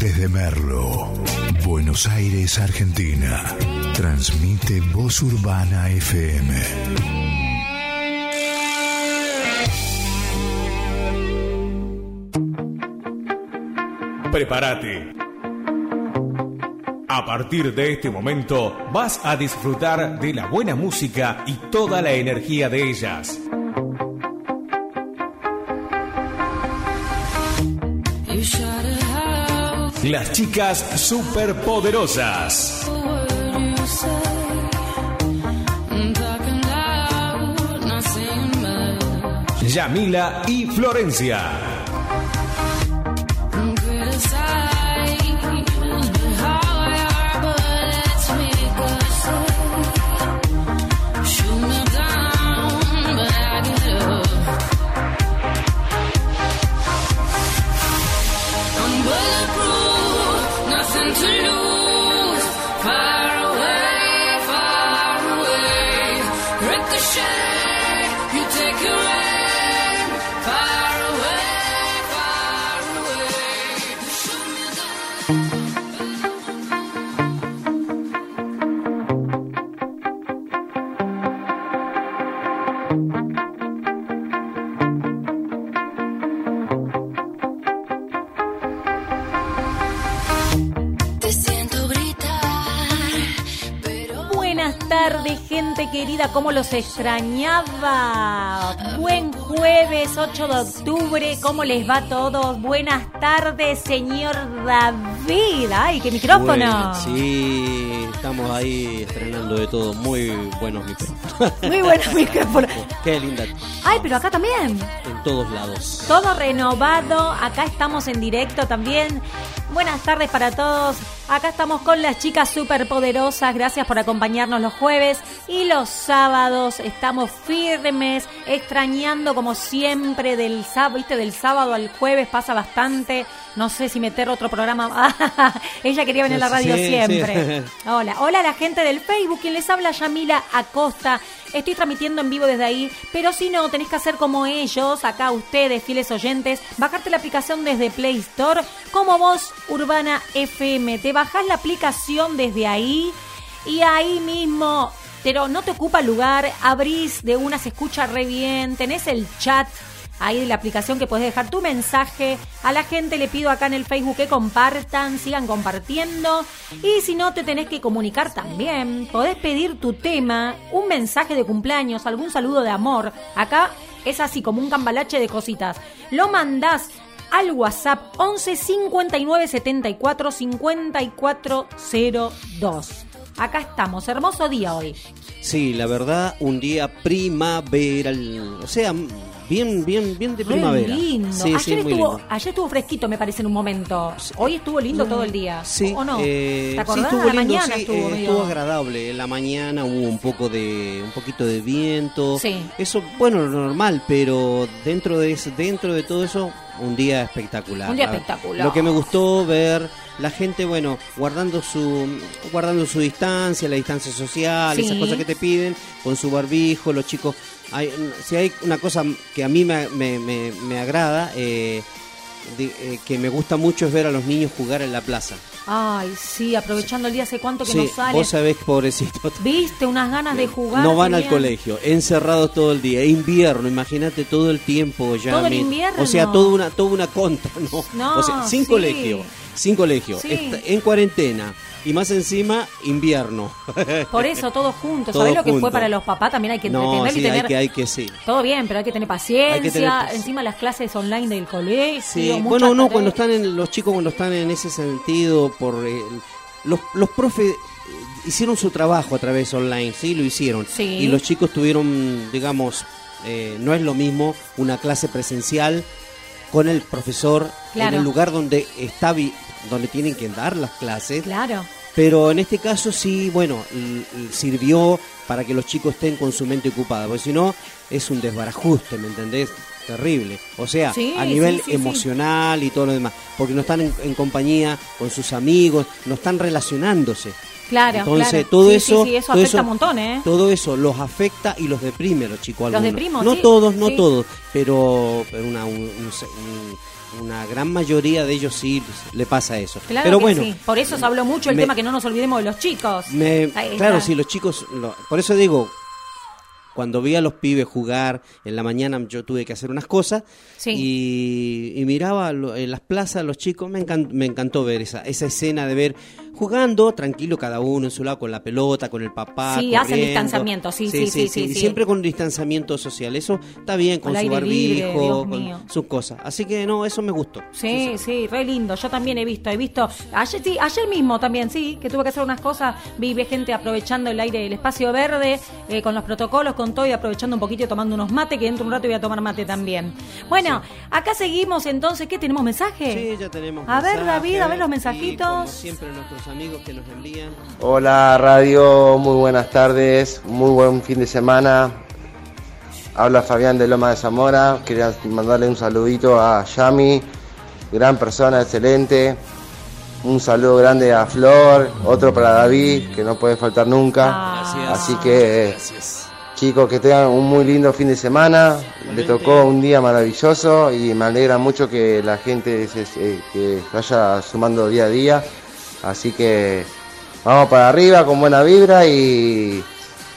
Desde Merlo, Buenos Aires, Argentina. Transmite Voz Urbana FM. Prepárate. A partir de este momento vas a disfrutar de la buena música y toda la energía de ellas. Las chicas superpoderosas. Yamila y Florencia. ¿Cómo los extrañaba? Buen jueves 8 de octubre, ¿cómo les va a todos? Buenas tardes, señor David. ¡Ay, qué micrófono! Bueno, sí, estamos ahí estrenando de todo. Muy buenos micrófonos. Muy buenos micrófonos. Qué linda. Ay, pero acá también. En todos lados. Todo renovado, acá estamos en directo también. Buenas tardes para todos. Acá estamos con las chicas superpoderosas. Gracias por acompañarnos los jueves y los sábados. Estamos firmes, extrañando como siempre del sábado, ¿viste? Del sábado al jueves pasa bastante. No sé si meter otro programa. Ella quería venir a la radio Sí, siempre. sí. Hola, hola a la gente del Facebook, quien les habla Yamila Acosta. Estoy transmitiendo en vivo desde ahí, pero si no, tenés que hacer como ellos, acá ustedes, fieles oyentes, bajarte la aplicación desde Play Store como Voz Urbana FM. Te bajás la aplicación desde ahí y ahí mismo, pero no te ocupa lugar, abrís de una, se escucha re bien, tenés el chat ahí de la aplicación que puedes dejar tu mensaje. A la gente le pido acá en el Facebook que compartan, sigan compartiendo. Y si no te tenés que comunicar también, podés pedir tu tema, un mensaje de cumpleaños, algún saludo de amor. Acá es así como un cambalache de cositas. Lo mandás al WhatsApp 11 59 74 54 02. Acá estamos, hermoso día hoy. Sí, la verdad, un día primaveral. O sea, bien, bien, bien de primavera. lindo. Sí, ayer, sí, muy estuvo, lindo. ayer estuvo fresquito, me parece, en un momento. Hoy estuvo lindo todo el día. Sí, ¿O no? eh, ¿Te acordás? sí, estuvo la lindo, mañana sí, estuvo eh, estuvo agradable. En la mañana hubo un poco de un poquito de viento. Sí. Eso, bueno, lo normal, pero dentro de dentro de todo eso, un día espectacular. Un día La- espectacular. Lo que me gustó ver la gente, bueno, guardando su guardando su distancia, la distancia social, Sí. esas cosas que te piden, con su barbijo, los chicos. Hay, si hay una cosa que a mí me, me, me- me agrada, eh, de- eh, que me gusta mucho es ver a los niños jugar en la plaza. Ay, sí, aprovechando el día, hace cuánto que Sí, no sale. vos sabés, pobrecito. ¿Viste? Unas ganas de jugar. No van al colegio, encerrados todo el día, invierno, imagínate todo el tiempo ya. Todo el invierno. O sea, toda una, toda una contra, ¿no? No, o sea, sin sí. colegio, sin colegio, Sí. en cuarentena y más encima invierno. Por eso, todos juntos. Todo ¿Sabés lo que fue para los papás? También hay que no, entretener sí, y tener... hay que, hay que sí. Todo bien, pero hay que tener paciencia. Que tener Encima las clases online del colegio. Sí, bueno, no, cuando están en, los chicos cuando están en ese sentido, por eh, los, los profes eh, hicieron su trabajo a través online, sí, lo hicieron. Sí. Y los chicos tuvieron, digamos, eh, no es lo mismo una clase presencial con el profesor Claro. en el lugar donde está vi- donde tienen que dar las clases. Claro. Pero en este caso sí, bueno, sirvió para que los chicos estén con su mente ocupada, porque si no es un desbarajuste, ¿me entendés? terrible. O sea, Sí, a nivel sí, sí, sí. emocional y todo lo demás. Porque no están en, en compañía con sus amigos, no están relacionándose. Claro, Entonces, claro. todo eso. Afecta un montón, ¿eh? Todo eso los afecta y los deprime a los chicos. Los algunos. deprimo, No todos, no todos, pero, pero una, un- un- un- una gran mayoría de ellos sí le pasa eso. Claro pero que bueno, sí. Por eso se habló mucho el me- tema que no nos olvidemos de los chicos. me- claro, sí, los chicos, lo- por eso digo, cuando vi a los pibes jugar en la mañana, yo tuve que hacer unas cosas Sí. y, y miraba lo- en las plazas los chicos, me, encan- me encantó ver esa, esa escena de ver jugando tranquilo cada uno en su lado con la pelota, con el papá. Sí, hacen distanciamiento, sí, sí, sí, sí, y sí. siempre con distanciamiento social, eso está bien, Con su libre, barbijo, Dios con sus cosas. Así que no, eso me gustó. Sí, sí, re lindo. Yo también he visto, he visto. Ayer, sí, ayer mismo también, sí, que tuve que hacer unas cosas. Vi, vi gente aprovechando el aire, el espacio verde, eh, con los protocolos, con todo y aprovechando un poquito y tomando unos mates, que dentro de un rato voy a tomar mate también. Bueno, acá seguimos entonces. ¿Qué tenemos mensaje? Sí, ya tenemos. A ver, David, a ver los y mensajitos. como siempre, nuestros amigos que nos envían. Hola radio, muy buenas tardes, muy buen fin de semana. Habla Fabián de Loma de Zamora, quería mandarle un saludito a Yami, gran persona, excelente. Un saludo grande a Flor, otro para David, que no puede faltar nunca. Ah. Así que chicos, que tengan un muy lindo fin de semana. Le tocó un día maravilloso y me alegra mucho que la gente se, se- que vaya sumando día a día. Así que vamos para arriba con buena vibra y,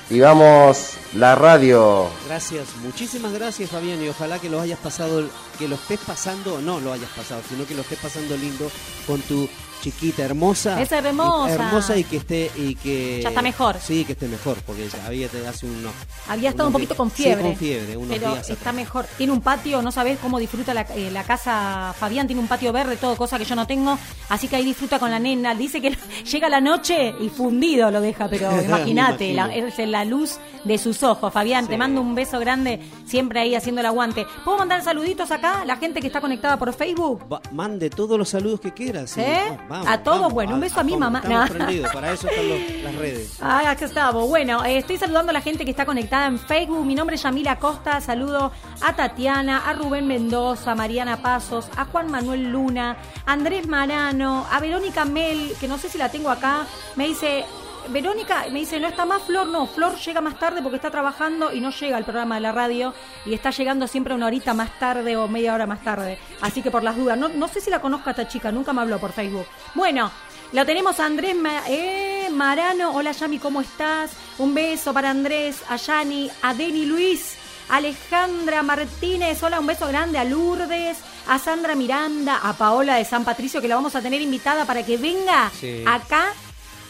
y vamos la radio. Gracias, muchísimas gracias Fabián y ojalá que lo hayas pasado, que lo estés pasando, no lo hayas pasado, sino que lo estés pasando lindo con tu chiquita hermosa. Es hermosa. Hermosa y que esté y que Ya está mejor. Sí, que esté mejor, porque ya había te hace unos Había estado un poquito días- con sí, fiebre. con fiebre, unos pero días está atrás. mejor. Tiene un patio, no sabes cómo disfruta la, eh, la casa Fabián, tiene un patio verde, todo cosa que yo no tengo. Así que ahí disfruta con la nena. Dice que llega la noche y fundido lo deja, pero imagínate, es la luz de sus ojos. Fabián, te mando un beso grande, siempre ahí haciendo el aguante. ¿Puedo mandar saluditos acá? La gente que está conectada por Facebook. Va- mande todos los saludos que quieras. sí. ¿Eh? Va- vamos, A todos, vamos, bueno, un beso a mi mamá. Estamos prendidos, para eso están los- las redes. Ah, acá estamos. Bueno, eh, estoy saludando a la gente que está conectada en Facebook. Mi nombre es Yamila Costa. Saludo a Tatiana, a Rubén Mendoza, a Mariana Pasos, a Juan Manuel Luna, a Andrés Marano, a Verónica Mel, que no sé si la tengo acá. Me dice, Verónica, me dice, no está más Flor, no, Flor llega más tarde porque está trabajando y no llega al programa de la radio y está llegando siempre una horita más tarde o media hora más tarde. Así que por las dudas, no, no sé si la conozco a esta chica, nunca me habló por Facebook. Bueno, lo tenemos a Andrés Ma- eh, Marano. Hola Yami, ¿cómo estás? Un beso para Andrés, a Yani, a Deni Luis, Alejandra Martínez. Hola, un beso grande a Lourdes, a Sandra Miranda, a Paola de San Patricio, que la vamos a tener invitada para que venga Sí. acá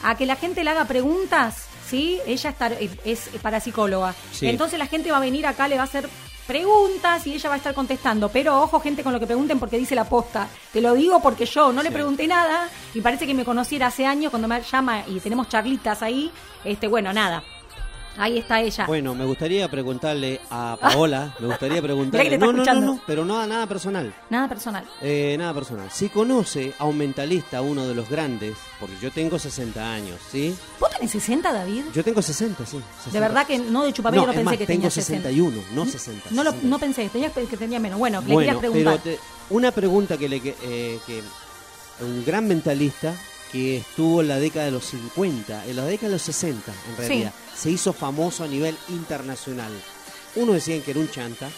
a que la gente le haga preguntas. ¿Sí? Ella está, es parapsicóloga. Sí. Entonces la gente va a venir acá, le va a hacer preguntas y ella va a estar contestando. Pero ojo, gente, con lo que pregunten porque dice la posta. Te lo digo porque yo no le pregunté nada y parece que me conociera hace años cuando me llama y tenemos charlitas ahí. Este, bueno, nada. Ahí está ella. Bueno, me gustaría preguntarle a Paola, me gustaría preguntarle, Mirá que te está no, no, no, escuchando. no, pero no, nada personal. Nada personal. Eh, nada personal. Si conoce a un mentalista, uno de los grandes, porque yo tengo 60 años, ¿sí? ¿Vos tenés 60, David? Yo tengo 60, sí. 60. De verdad que no de chupapé no, no es pensé más, que tengo tenía 60. 61, no 60. No, lo, 60. no pensé, tenías que tenía menos. Bueno, le Bueno, quería preguntar. pero te- una pregunta que le que, eh, que un gran mentalista que estuvo en la década de los 50, en la década de los 60 en realidad, se hizo famoso a nivel internacional. Unos decían que era un chanta,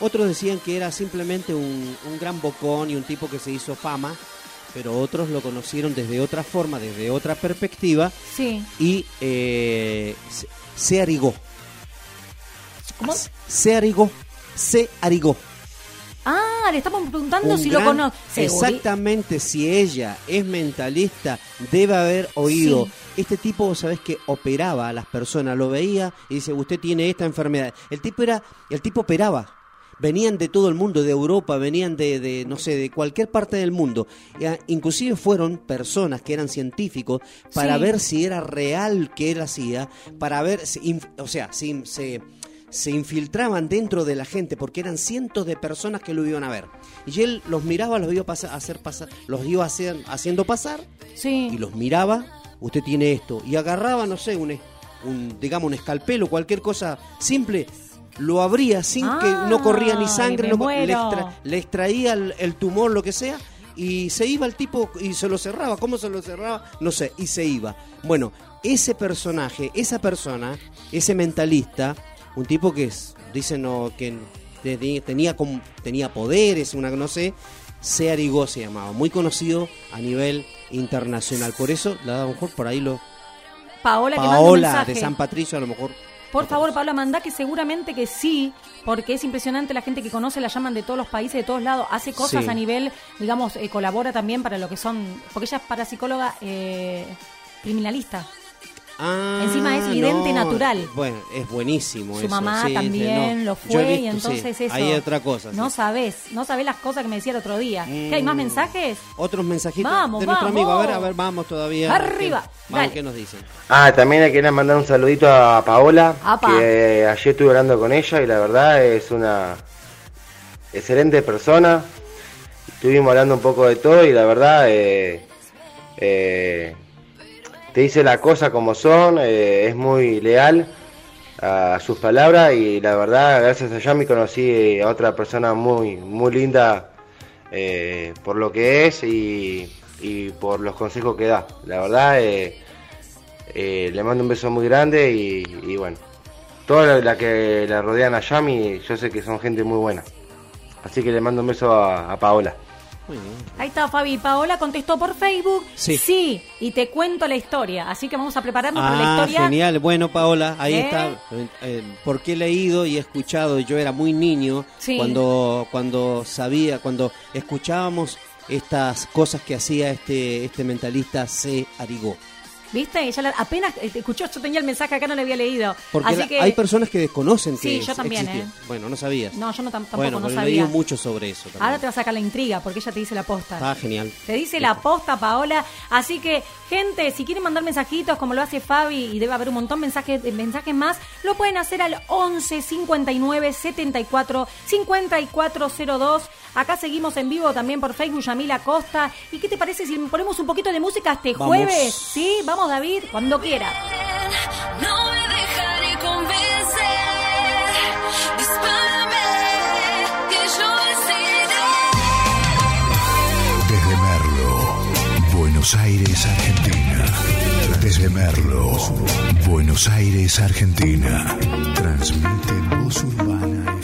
otros decían que era simplemente un, un gran bocón y un tipo que se hizo fama, pero otros lo conocieron desde otra forma, desde otra perspectiva Sí. y eh, se, se arigó. ¿Cómo? Se arigó. Se arigó. Ah, le estamos preguntando Un si lo conoce. Exactamente, si ella es mentalista, debe haber oído. Sí. Este tipo, vos sabés que operaba a las personas, lo veía y dice, usted tiene esta enfermedad. El tipo era, el tipo operaba. Venían de todo el mundo, de Europa, venían de, de, no sé, de cualquier parte del mundo. Inclusive fueron personas que eran científicos para Sí. ver si era real que él hacía, para ver, si, o sea, si se, se infiltraban dentro de la gente porque eran cientos de personas que lo iban a ver. Y él los miraba, los iba a pasar, hacer pasar, los iba hacer- haciendo pasar Sí. y los miraba, usted tiene esto, y agarraba, no sé, un, digamos un escalpelo, cualquier cosa simple, lo abría sin que no corría ni sangre, no- le, muero. extra- le extraía el, el tumor, lo que sea, y se iba el tipo y se lo cerraba. ¿Cómo se lo cerraba? No sé, y se iba. Bueno, ese personaje, esa persona, ese mentalista, un tipo que es, dicen no, que te- tenía, tenía poderes, una no sé, se Arigó se llamaba, muy conocido a nivel internacional. Por eso, a lo mejor por ahí lo... Paola, que manda un Paola de San Patricio, a lo mejor... Por favor, Paola, mandá que seguramente que sí, porque es impresionante la gente que conoce, la llaman de todos los países, de todos lados, hace cosas Sí. a nivel, digamos, eh, colabora también para lo que son, porque ella es parapsicóloga eh, criminalista. Ah, Encima es vidente natural. Bueno, es buenísimo Su eso, mamá sí, también no. lo fue y entonces sí, eso. Hay otra cosa. No sí. sabes, no sabes las cosas que me decía el otro día. ¿Qué hay más Mm. mensajes? Otros mensajitos Vamos, de nuestro vamos. amigo. A ver, a ver, vamos todavía. Arriba, ¿Qué, vamos, ¿qué nos dicen? Ah, también le quería mandar un saludito a Paola, Apa. que ayer estuve hablando con ella y la verdad es una excelente persona. Estuvimos hablando un poco de todo y la verdad eh, eh, te dice las cosas como son, eh, es muy leal a sus palabras y la verdad gracias a Yami conocí a otra persona muy muy linda eh, por lo que es y, y por los consejos que da. La verdad eh, eh, le mando un beso muy grande y, bueno, toda la, la que la rodean a Yami, yo sé que son gente muy buena. Así que le mando un beso a Paola. Muy bien. Ahí está Fabi. Paola contestó por Facebook. Sí. y te cuento la historia. Así que vamos a prepararnos para la Ah, historia. genial. Bueno, Paola, ahí ¿Eh? está. Eh, eh, porque he leído y he escuchado, yo era muy niño Sí. cuando, cuando sabía, cuando escuchábamos estas cosas que hacía este, este mentalista C. Arigó. ¿Viste? Ella la- apenas eh, escuchó, yo tenía el mensaje acá, no le había leído. Porque Así la- que. hay personas que desconocen que Sí, yo también. ¿eh? Bueno, no sabías. No, yo no, tam- tampoco bueno, no sabía. leí mucho sobre eso también. Ahora te va a sacar la intriga porque ella te dice la posta. Está genial. Te dice la posta, Paola. Así que, gente, si quieren mandar mensajitos como lo hace Fabi, y debe haber un montón de mensajes, de mensajes más, lo pueden hacer al 11 59 74 5402. Acá seguimos en vivo también por Facebook, Yamila Costa. ¿Y qué te parece si ponemos un poquito de música este Vamos. jueves? Sí, vamos, David, cuando quiera. No me dejaré convencer. Buenos Aires, Argentina. Desde Merlo, Buenos Aires, Argentina. Transmite Voz Urbana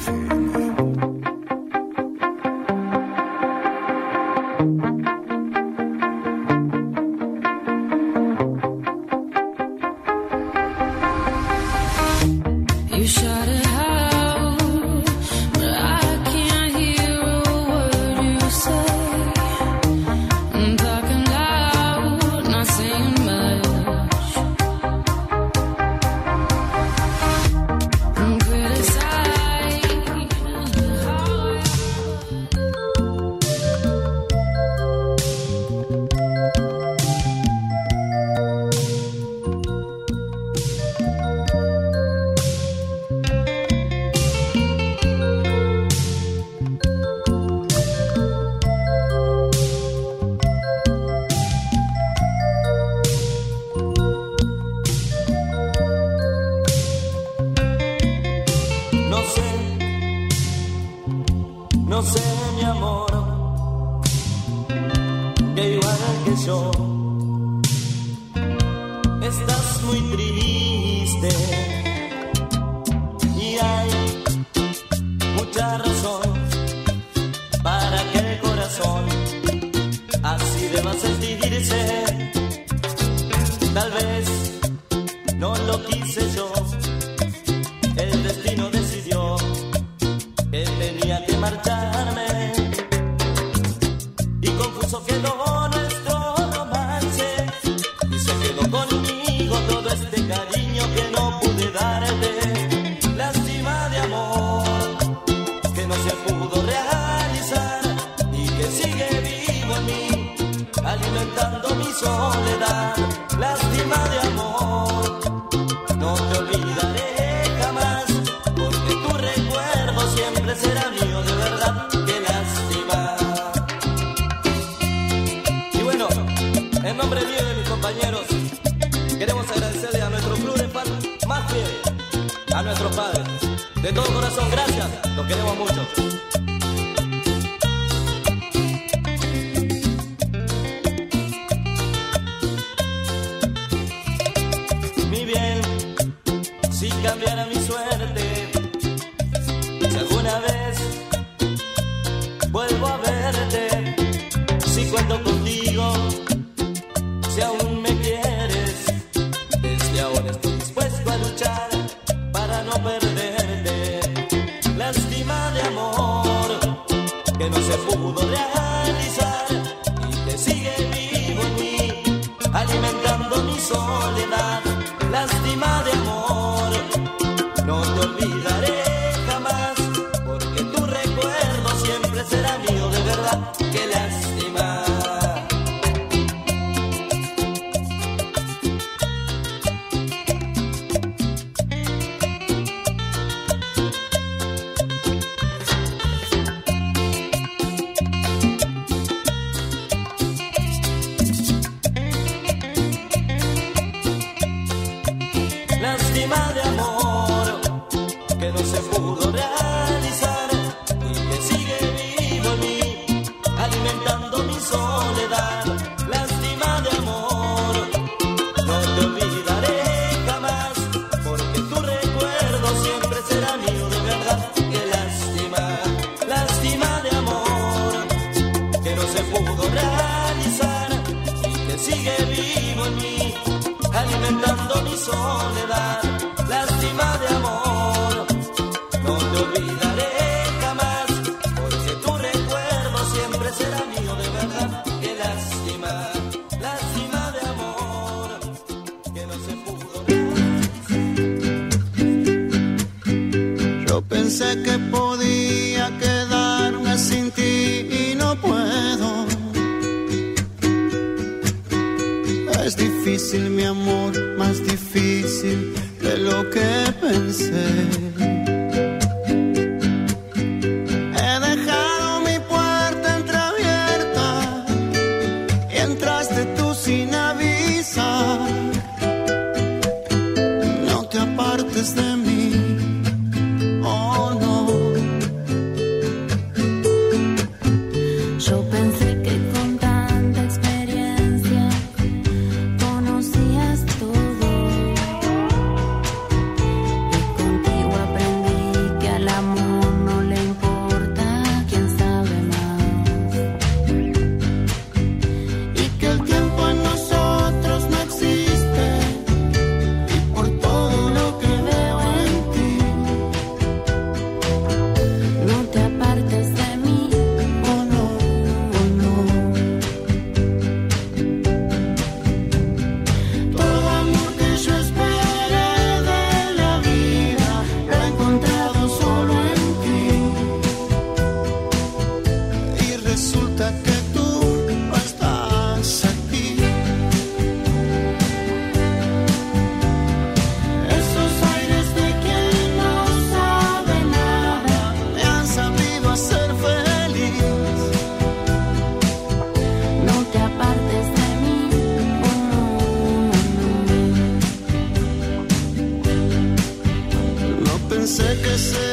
pensé que ese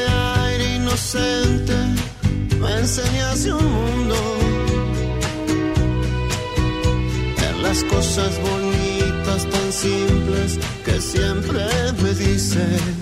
aire inocente me enseñase un mundo. Ver las cosas bonitas tan simples que siempre me dices.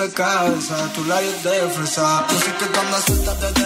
esa casa, tu labios de fresa. Yo sé que cuando de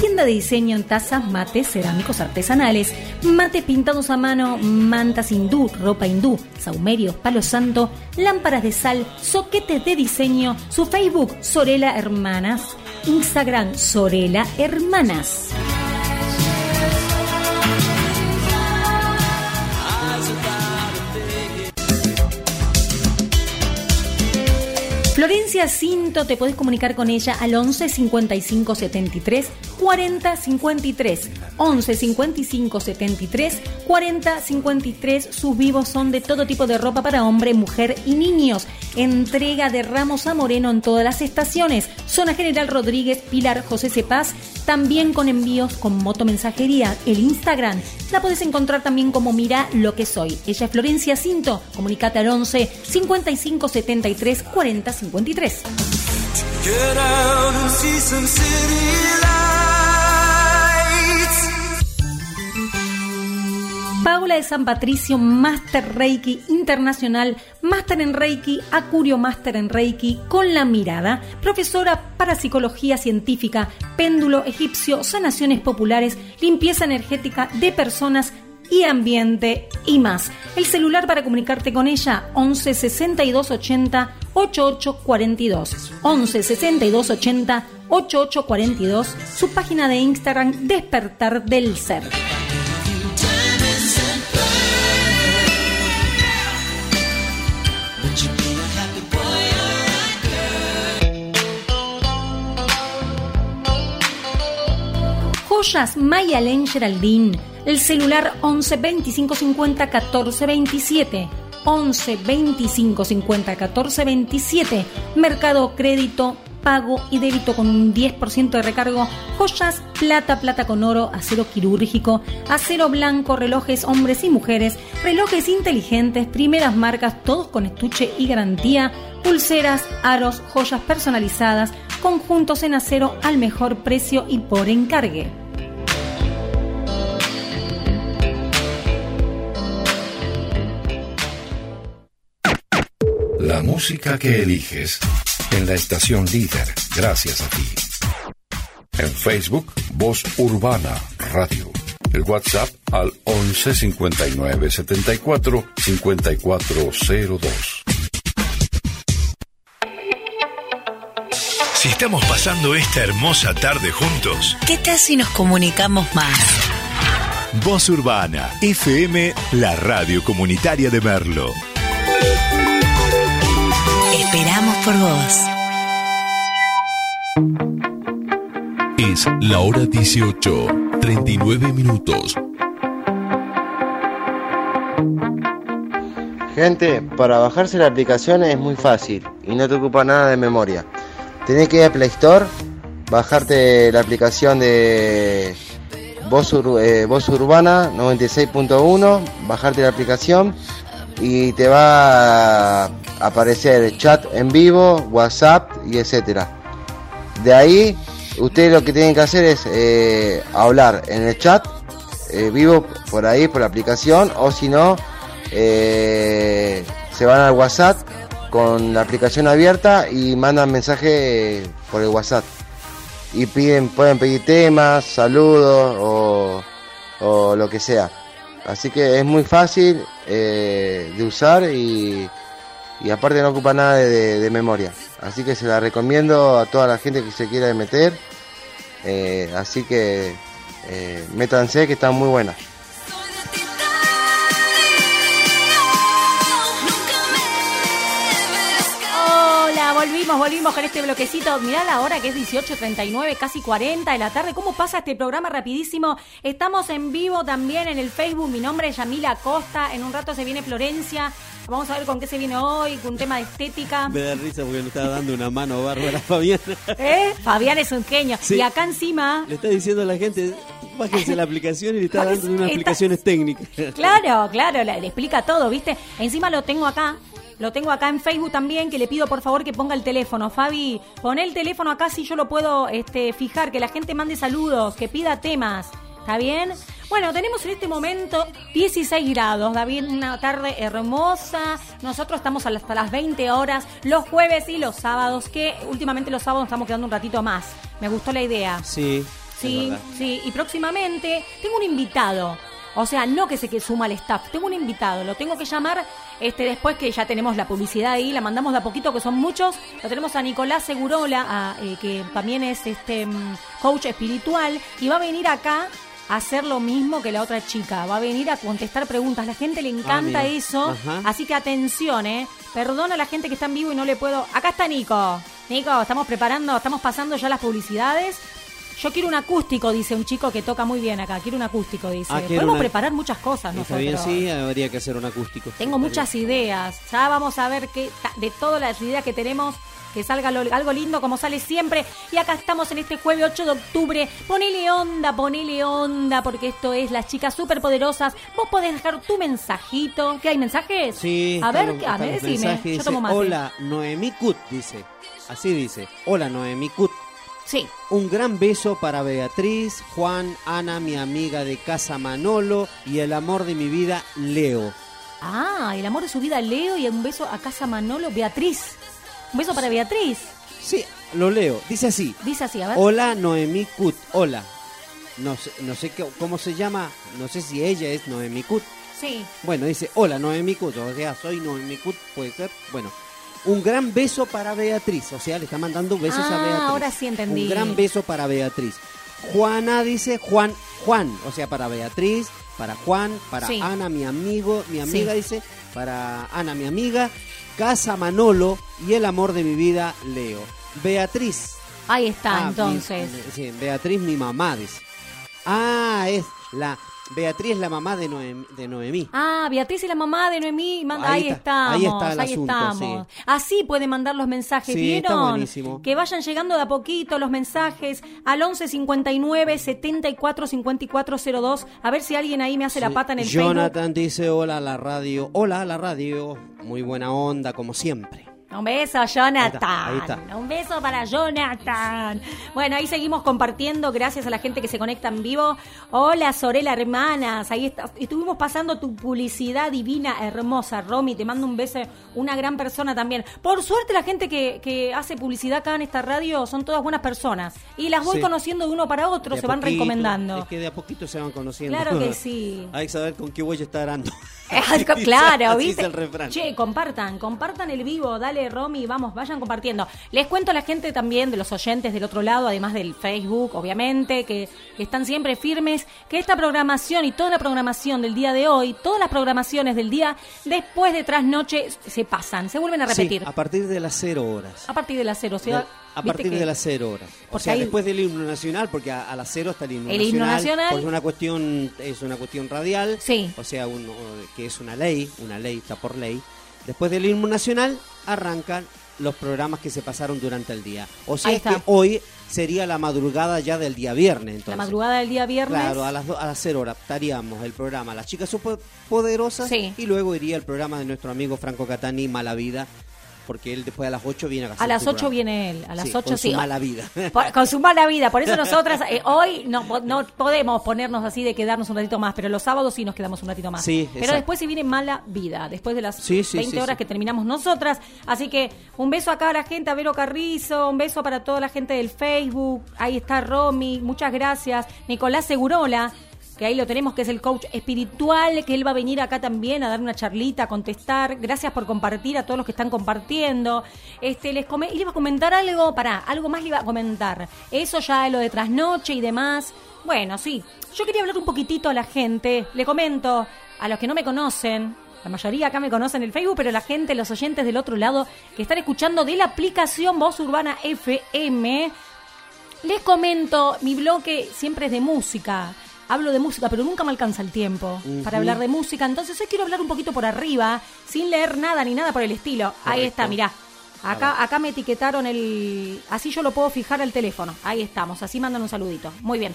Tienda de diseño en tazas, mates, cerámicos artesanales, mates pintados a mano, mantas hindú, ropa hindú, saumerios, palo santo, lámparas de sal, soquetes de diseño, su Facebook Sorella Hermanas, Instagram Sorella Hermanas. Florencia Cinto, te podés comunicar con ella al 11 55 73 40 53. 11 55 73 40 53. Sus vivos son de todo tipo de ropa para hombre, mujer y niños. Entrega de Ramos a Moreno en todas las estaciones. Zona General Rodríguez, Pilar José Cepaz. También con envíos con motomensajería. El Instagram la podés encontrar también como Mira lo que soy. Ella es Florencia Cinto. Comunicate al 11 55 73 40 53. Get out and see some city lights. Paula de San Patricio, Master Reiki Internacional, Master en Reiki, Acurio Master en Reiki, con la mirada, profesora para psicología científica, péndulo egipcio, sanaciones populares, limpieza energética de personas y ambiente y más. El celular para comunicarte con ella 11 62 80 88 42 11 62 80 88 42 su página de Instagram Despertar del Ser. Joyas Mayalen Geraldine. El celular 11 25 50 14 27. 11 25 50 14 27. Mercado Crédito, pago y débito con un 10% de recargo. Joyas, plata, plata con oro, acero quirúrgico, acero blanco, relojes hombres y mujeres, relojes inteligentes, primeras marcas, todos con estuche y garantía. Pulseras, aros, joyas personalizadas, conjuntos en acero al mejor precio y por encargue. La música que eliges en la estación líder, gracias a ti. En Facebook, Voz Urbana Radio. El WhatsApp al 11 59 74 5402. Si estamos pasando esta hermosa tarde juntos, ¿Qué tal si nos comunicamos más? Voz Urbana, FM, la radio comunitaria de Merlo. Esperamos por vos. Es la hora 18, 39 minutos. Gente, para bajarse la aplicación es muy fácil y no te ocupa nada de memoria. Tenés que ir a Play Store, bajarte la aplicación de Voz, Ur- eh, Voz Urbana 96.1, bajarte la aplicación y te va a aparecer chat en vivo, WhatsApp y etcétera. De ahí, ustedes lo que tienen que hacer es eh, hablar en el chat eh, vivo por ahí, por la aplicación, o si no, eh, se van al WhatsApp con la aplicación abierta y mandan mensaje por el WhatsApp. Y piden, pueden pedir temas, saludos o, o lo que sea. Así que es muy fácil de usar y, y aparte no ocupa nada de, memoria. Así que se la recomiendo a toda la gente que se quiera meter. Eh, así que eh, métanse que están muy buenas. Volvimos, volvimos con este bloquecito. Mirá la hora que es 18.39, casi 40 de la tarde. ¿Cómo pasa este programa rapidísimo? Estamos en vivo también en el Facebook. Mi nombre es Yamila Costa. En un rato se viene Florencia. Vamos a ver con qué se viene hoy, con un tema de estética. Me da risa porque le estaba dando una mano bárbara a Fabián. ¿Eh? Fabián es un genio. Sí. Y acá encima, Le está diciendo a la gente, bájense la aplicación y le está dando unas Está- explicaciones técnicas. claro, claro, le, le explica todo, ¿viste? Encima lo tengo acá. Lo tengo acá en Facebook también, que le pido por favor que ponga el teléfono. Fabi, pon el teléfono acá si yo lo puedo este, fijar, que la gente mande saludos, que pida temas. ¿Está bien? Bueno, tenemos en este momento 16 grados, David, una tarde hermosa. Nosotros estamos hasta las 20 horas, los jueves y los sábados, que últimamente los sábados estamos quedando un ratito más. Me gustó la idea. Sí. Sí, sí, y próximamente tengo un invitado. O sea, no que se que suma al staff, tengo un invitado, lo tengo que llamar este después que ya tenemos la publicidad ahí, la mandamos de a poquito que son muchos. Lo tenemos a Nicolás Segurola, a, eh, que también es este mm, coach espiritual y va a venir acá a hacer lo mismo que la otra chica, va a venir a contestar preguntas. La gente le encanta mira. eso, Ajá. así que atención, eh. Perdona a la gente que está en vivo y no le puedo. Acá está Nico. Nico, estamos preparando, estamos pasando ya las publicidades. Yo quiero un acústico, dice un chico que toca muy bien acá. Quiero un acústico, dice. Ah, Podemos una- preparar muchas cosas Está nosotros. bien, sí, habría que hacer un acústico. Tengo muchas ideas. Ya vamos a ver ta- de todas las ideas que tenemos. Que salga lo- algo lindo como sale siempre. Y acá estamos en este jueves 8 de octubre. Ponele onda, ponele onda, porque esto es las chicas superpoderosas. Vos podés dejar tu mensajito. ¿Qué hay mensajes? Sí, A ver, a ver, decime. mensajes, Yo dice, tomo mate. Hola, Noemí Cut, dice. Así dice. Hola, Noemí Cut. Sí. Un gran beso para Beatriz, Juan, Ana, mi amiga de casa Manolo y el amor de mi vida, Leo. Ah, el amor de su vida, Leo. Y un beso a casa Manolo, Beatriz. Un beso para Beatriz. Sí, lo leo. Dice así. Dice así, a ver. Hola, Noemí Cut. Hola. No sé, no sé qué- cómo se llama. No sé si ella es Noemí Cut. Sí. Bueno, dice, hola Noemí Cut, o sea, soy Noemí Cut, puede ser. Bueno, un gran beso para Beatriz, o sea, le está mandando besos a Ah, Beatriz. ahora sí entendí. Un gran beso para Beatriz. Juana dice, Juan, Juan, o sea, para Beatriz, para Juan, para Sí. Ana, mi amigo, mi amiga Sí. dice, para Ana, mi amiga, Casa Manolo y el amor de mi vida, Leo. Beatriz. Ahí está, Ah, mi- entonces. sí, Beatriz, mi mamá, dice. Ah, es la... Beatriz es la mamá de, Noem- de Noemí. Ah, Beatriz y la mamá de Noemí. man- Ahí Ahí, estamos. ahí está el asunto, estamos. Así pueden mandar los mensajes. Sí, está ¿Vieron? buenísimo. Que vayan llegando de a poquito los mensajes al 11 59 74 54 02. A ver si alguien ahí me hace la pata en el Facebook. Jonathan dice hola a la radio. Hola a la radio. Muy buena onda, como siempre. Un beso, Jonathan. Ahí está, ahí está. Un beso para Jonathan. Bueno, ahí seguimos compartiendo. Gracias a la gente que se conecta en vivo. Hola, Sorela Hermanas. Ahí está. Estuvimos pasando tu publicidad divina, hermosa. Romy, te mando un beso. Una gran persona también. Por suerte, la gente que, que hace publicidad acá en esta radio son todas buenas personas. Y las voy Sí. conociendo de uno para otro. De se van poquito, recomendando. Es que de a poquito se van conociendo. Claro que sí. Hay que saber con qué voy a estar claro, ¿viste? es el refrán. Che, compartan, compartan el vivo, dale Romy, vamos, vayan compartiendo. Les cuento a la gente también de los oyentes del otro lado, además del Facebook, obviamente, que, que están siempre firmes, que esta programación y toda la programación del día de hoy, todas las programaciones del día, después de trasnoche se pasan, se vuelven a repetir. Sí, a partir de las cero horas. a partir de las cero, o sea, De- a ¿viste partir que- de las cero horas. O sea, hay- después del himno nacional, porque a, a las cero está el himno El nacional. himno nacional. Porque es una cuestión, es una cuestión radial. Sí. O sea, un- que es una ley, una ley, está por ley. Después del himno nacional arrancan los programas que se pasaron durante el día. O sea Ahí que hoy sería la madrugada ya del día viernes, entonces. la madrugada del día viernes. Claro, a las, do- a las cero horas estaríamos el programa Las Chicas Superpoderosas Sí. y luego iría el programa de nuestro amigo Franco Catani, Mala Vida, porque él después a las 8 viene a hacer A las su 8 programa. viene él, a las Sí, 8 con sí. su mala vida. Por- con su mala vida. Por eso nosotras eh, hoy no, no podemos ponernos así de quedarnos un ratito más, pero los sábados sí nos quedamos un ratito más. Sí, pero exacto. después se viene mala vida, después de las Sí, sí, 20 sí, horas sí. que terminamos nosotras. Así que un beso acá a la gente, a Vero Carrizo, un beso para toda la gente del Facebook. Ahí está Romy, muchas gracias. Nicolás Segurola. Que ahí lo tenemos, que es el coach espiritual, que él va a venir acá también a dar una charlita, a contestar. Gracias por compartir a todos los que están compartiendo. Este, les come- y le iba a comentar algo, pará, algo más le iba a comentar. Eso ya lo de trasnoche y demás. Bueno, sí. Yo quería hablar un poquitito a la gente. Le comento, a los que no me conocen, la mayoría acá me conocen en el Facebook, pero la gente, los oyentes del otro lado que están escuchando de la aplicación Voz Urbana FM, les comento, mi bloque siempre es de música. Hablo de música, pero nunca me alcanza el tiempo para hablar de música. Entonces hoy quiero hablar un poquito por arriba, sin leer nada ni nada por el estilo. Ahí está, mirá. Acá, acá me etiquetaron el... Así yo lo puedo fijar al teléfono. Ahí estamos, así mandan un saludito. Muy bien.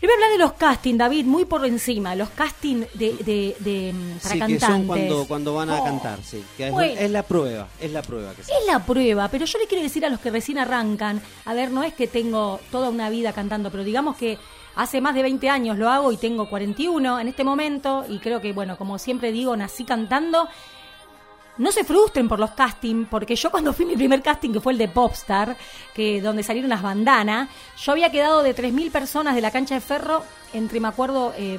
Le voy a hablar de los castings, David, muy por encima. Los castings de, de, de, mm, para Sí, que cantantes. son cuando, cuando van a Oh. cantar, sí. Que es, Bueno. es la prueba, es la prueba que Es la prueba, pero yo le quiero decir a los que recién arrancan, a ver, no es que tengo toda una vida cantando, pero digamos que hace más de 20 años lo hago y tengo 41 en este momento y creo que, bueno, como siempre digo, nací cantando. No se frustren por los castings, porque yo cuando fui mi primer casting, que fue el de Popstar, que donde salieron las bandanas, yo había quedado de 3.000 personas de la cancha de ferro, entre, me acuerdo, eh,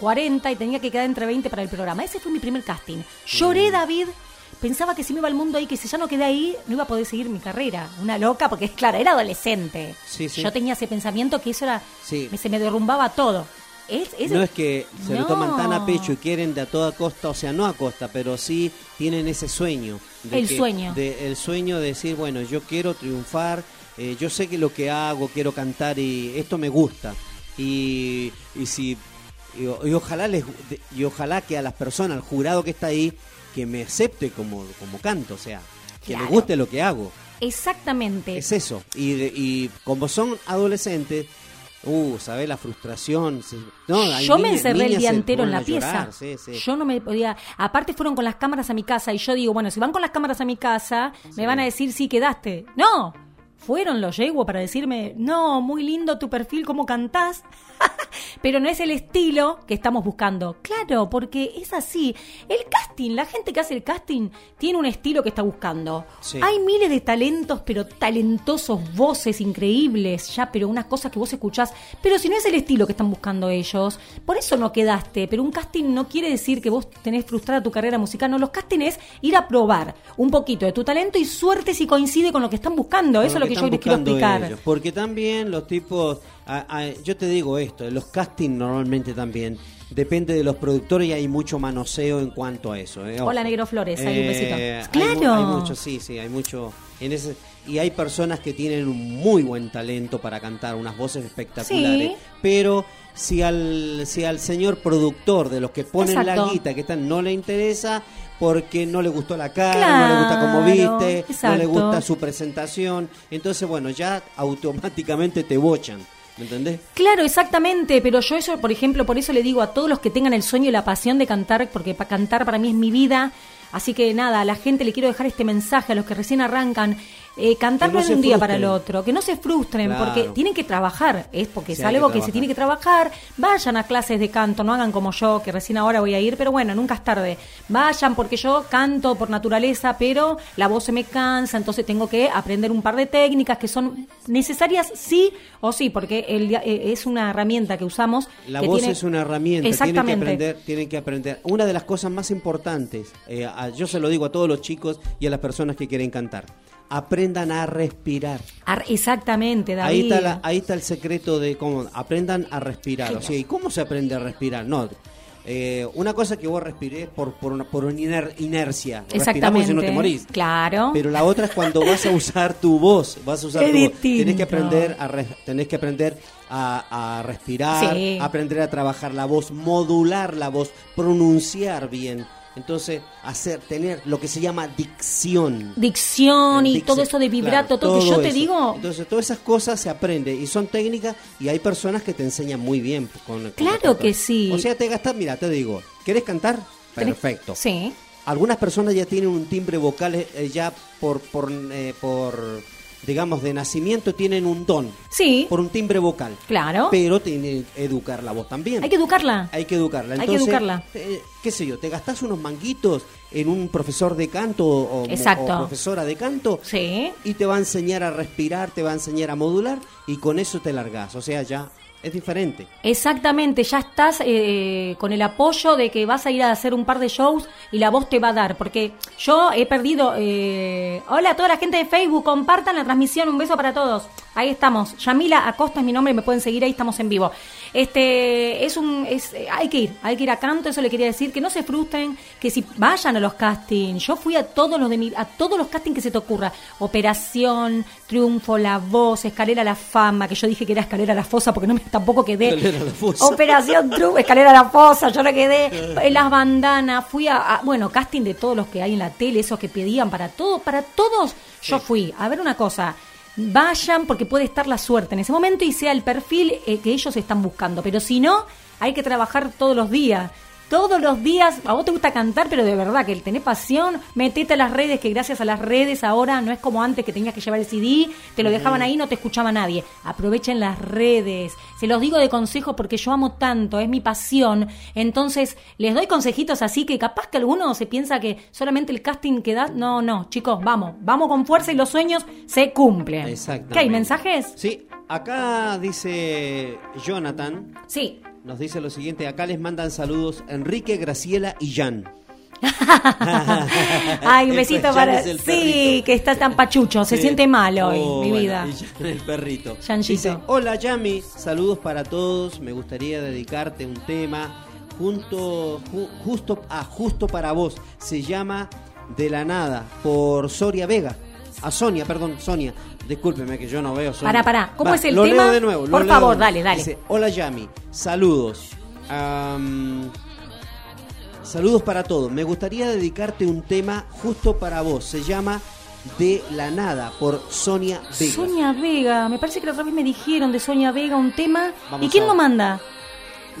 40 y tenía que quedar entre 20 para el programa. Ese fue mi primer casting. Lloré, David, pensaba que si me iba al mundo ahí, que si ya no quedé ahí, no iba a poder seguir mi carrera. Una loca, porque claro, era adolescente. Sí, sí. Yo tenía ese pensamiento que eso era, Sí. me- se me derrumbaba todo. Es, es- No es que se lo toman tan a pecho y quieren de a toda costa, o sea, no a costa, pero sí tienen ese sueño. de El que- sueño. de- el sueño de decir, bueno, yo quiero triunfar, eh, yo sé que lo que hago, quiero cantar y esto me gusta. Y, y si y, ojalá les, y ojalá que a las personas, al jurado que está ahí, que me acepte como, como canto, o sea, que Claro. me guste lo que hago. Exactamente. Es eso. Y, de- y como son adolescentes, uh, ¿sabes? La frustración. no, hay yo me encerré el día entero en la pieza. llorar, sí, sí. Yo no me podía. Aparte, fueron con las cámaras a mi casa y yo digo, bueno, si van con las cámaras a mi casa, me van a decir, sí, quedaste. No, fueron los yeguos para decirme, no, muy lindo tu perfil, cómo cantás. Pero no es el estilo que estamos buscando. Claro, porque es así. El casting, la gente que hace el casting tiene un estilo que está buscando. Sí. Hay miles de talentos, pero talentosos, voces increíbles, ya, pero unas cosas que vos escuchás. Pero si no es el estilo que están buscando ellos, por eso no quedaste. Pero un casting no quiere decir que vos tenés frustrada tu carrera musical. No, los castings es ir a probar un poquito de tu talento y suerte si coincide con lo que están buscando. Eso es lo que, yo están les quiero explicar. ellos. Porque también los tipos, a- a- yo te digo esto, los castings normalmente también depende de los productores y hay mucho manoseo en cuanto a eso. ¿eh? Hola, Negro Flores, hay un besito. Claro. Hay, mucho, sí, sí, hay mucho. En ese, y hay personas que tienen un muy buen talento para cantar, unas voces espectaculares. Sí. Pero si al, si al señor productor de los que ponen Exacto. la guita, que están, no le interesa porque no le gustó la cara, no le gusta cómo viste, no le gusta su presentación. Entonces, bueno, ya automáticamente te bochan. ¿Me entendés? Claro, exactamente, pero yo eso, por ejemplo, por eso le digo a todos los que tengan el sueño y la pasión de cantar, porque para cantar para mí es mi vida, así que nada, a la gente le quiero dejar este mensaje, a los que recién arrancan, eh, cantar Que no no es de un día para el otro, que no se frustren, Claro. porque tienen que trabajar, es porque Sí, es que algo que, se tiene que trabajar, vayan a clases de canto, no hagan como yo, que recién ahora voy a ir, pero bueno, nunca es tarde, vayan porque yo canto por naturaleza, pero la voz se me cansa, entonces tengo que aprender un par de técnicas que son necesarias sí o sí, porque el, eh, es una herramienta que usamos. La que voz tiene- es una herramienta, tienen que Exactamente. aprender, tienen que aprender. Una de las cosas más importantes, eh, a- yo se lo digo a todos los chicos y a las personas que quieren cantar, aprendan a respirar. Ar- Exactamente, David. Ahí está, la- ahí está el secreto de cómo aprendan a respirar. O sea, ¿y cómo se aprende a respirar? No, eh, una cosa que vos respirés por, por una, por una iner- inercia. Exactamente. si no te morís. Claro. Pero la otra es cuando vas a usar tu voz, vas a usar Es tu voz. Tenés que aprender a re- tenés que aprender a, a respirar, Sí. aprender a trabajar la voz, modular la voz, pronunciar bien. Entonces, hacer tener lo que se llama dicción. Dicción y Dicción, todo eso de vibrato, claro, todo, que yo te eso. digo. Entonces, todas esas cosas se aprenden y son técnicas y hay personas que te enseñan muy bien. Con, con Claro que sí. O sea, te gastas, mira, te digo, ¿querés cantar? Perfecto. Sí. Algunas personas ya tienen un timbre vocal eh, ya por, por, eh, por, digamos, de nacimiento tienen un don. Sí. Por un timbre vocal. Claro. Pero tienen que educar la voz también. Hay que educarla. Hay que educarla. Hay que Entonces, educarla. eh, qué sé yo, te gastás unos manguitos en un profesor de canto o, o profesora de canto Sí. y te va a enseñar a respirar, te va a enseñar a modular y con eso te largas. O sea, ya es diferente. Exactamente, ya estás eh, con el apoyo de que vas a ir a hacer un par de shows y la voz te va a dar, porque yo he perdido... eh, hola a toda la gente de Facebook, compartan la transmisión, un beso para todos. Ahí estamos, Yamila Acosta es mi nombre, me pueden seguir ahí, estamos en vivo. Este es un, es, eh, hay que ir, hay que ir a canto, eso le quería decir, que no se frustren, que si vayan a los castings, yo fui a todos los de mi, a todos los castings que se te ocurra, Operación, Triunfo, La Voz, Escalera la Fama, que yo dije que era Escalera la Fosa porque no me, tampoco quedé. Escalera a la fosa. Operación Triunfo, Escalera a la Fosa, yo no quedé. Las bandanas, fui a, a- bueno, casting de todos los que hay en la tele, esos que pedían para todo, para todos, yo fui. A ver una cosa. vayan porque puede estar la suerte en ese momento y sea el perfil eh, que ellos están buscando. Pero si no, hay que trabajar todos los días. Todos los días, a vos te gusta cantar, pero de verdad que el tenés pasión, metete a las redes, que gracias a las redes ahora no es como antes que tenías que llevar el CD, te lo dejaban ahí, no te escuchaba nadie. Aprovechen las redes. Se los digo de consejo porque yo amo tanto, es mi pasión. Entonces, les doy consejitos así que capaz que alguno se piensa que solamente el casting que da. No, no, chicos, vamos, vamos con fuerza y los sueños se cumplen. Exactamente. ¿Qué hay mensajes? Sí, acá dice Jonathan. Sí. Nos dice lo siguiente, acá les mandan saludos Enrique, Graciela y Jan. Ay, un besito para. Sí, perrito. que está tan pachucho, se Sí. siente mal hoy, Oh, mi bueno, vida. el perrito. Dice, hola Yami, saludos para todos. Me gustaría dedicarte un tema junto, ju- justo, ah, justo para vos. Se llama De la Nada por Soria Vega. A Sonia, perdón, Sonia. Discúlpeme que yo no veo Sonia. Pará, pará. ¿Cómo Va, es el lo tema? leo de nuevo. lo Por favor, nuevo. dale, dale. Dice, hola Yami, saludos. Am, saludos para todos. Me gustaría dedicarte un tema justo para vos. Se llama De la Nada por Sonia Vega. Sonia Vega, me parece que la otra vez me dijeron de Sonia Vega un tema. Vamos ¿Y quién lo manda?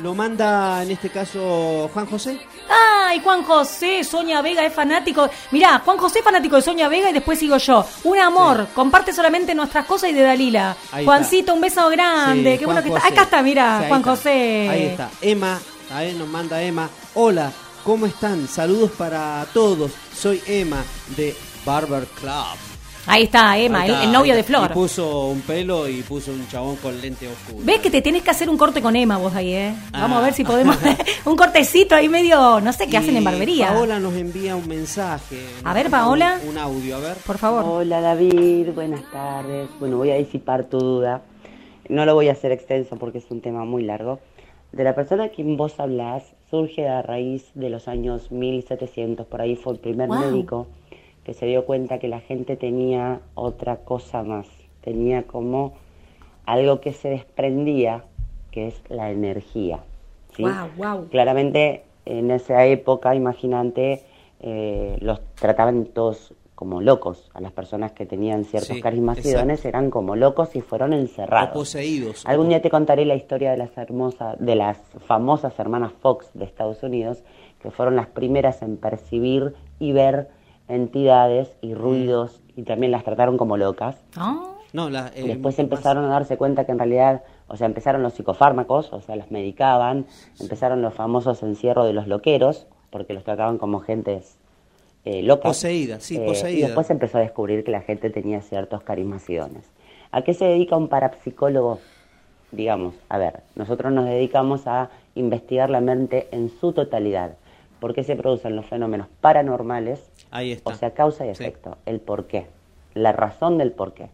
Lo manda en este caso Juan José. Ay, Juan José, Sonia Vega es fanático. Mirá, Juan José es fanático de Sonia Vega y después sigo yo. Un amor, comparte solamente nuestras cosas y de Dalila. Ahí Juancito, un beso grande. Sí, Qué Juan bueno que está. Acá está, Sí, ahí Juan está. José. Ahí está. Emma, a ver, nos manda Emma. Hola, ¿cómo están? Saludos para todos. Soy Emma de Barber Club. Ahí está, Emma, Ahí el, está, el novio de. Flor. Y puso un pelo y puso un chabón con lente oscuro. ¿Ves que te tienes que hacer un corte con Emma vos ahí, eh? Vamos Ah. a ver si podemos. un cortecito ahí medio, no sé qué hacen en barbería. Paola nos envía un mensaje. A ver, Paola. Un, un audio, a ver. Por favor. Hola David, buenas tardes. Bueno, voy a disipar tu duda. No lo voy a hacer extenso porque es un tema muy largo. De la persona a quien vos hablás surge a raíz de los años 1700. Por ahí fue el primer Wow. médico que se dio cuenta que la gente tenía otra cosa más. Tenía como algo que se desprendía, que es la energía. ¿sí? Wow, wow. Claramente en esa época, imagínate, eh, los trataban todos como locos. A las personas que tenían ciertos Sí, carismas y dones eran como locos y fueron encerrados. O poseídos. Algún día te contaré la historia de las hermosas, de las famosas hermanas Fox de Estados Unidos, que fueron las primeras en percibir y ver entidades y ruidos y también las trataron como locas. No, la, eh, Después empezaron a darse cuenta que en realidad, o sea, empezaron los psicofármacos, o sea, las medicaban, empezaron los famosos encierros de los loqueros, porque los trataban como gentes eh, locas. Poseídas, sí, Eh, poseídas. Y después empezó a descubrir que la gente tenía ciertos carismas y dones. ¿A qué se dedica un parapsicólogo? Digamos, a ver, nosotros nos dedicamos a investigar la mente en su totalidad. ¿Por qué se producen los fenómenos paranormales? Ahí está. O sea, causa y efecto. El por qué. La razón del por qué.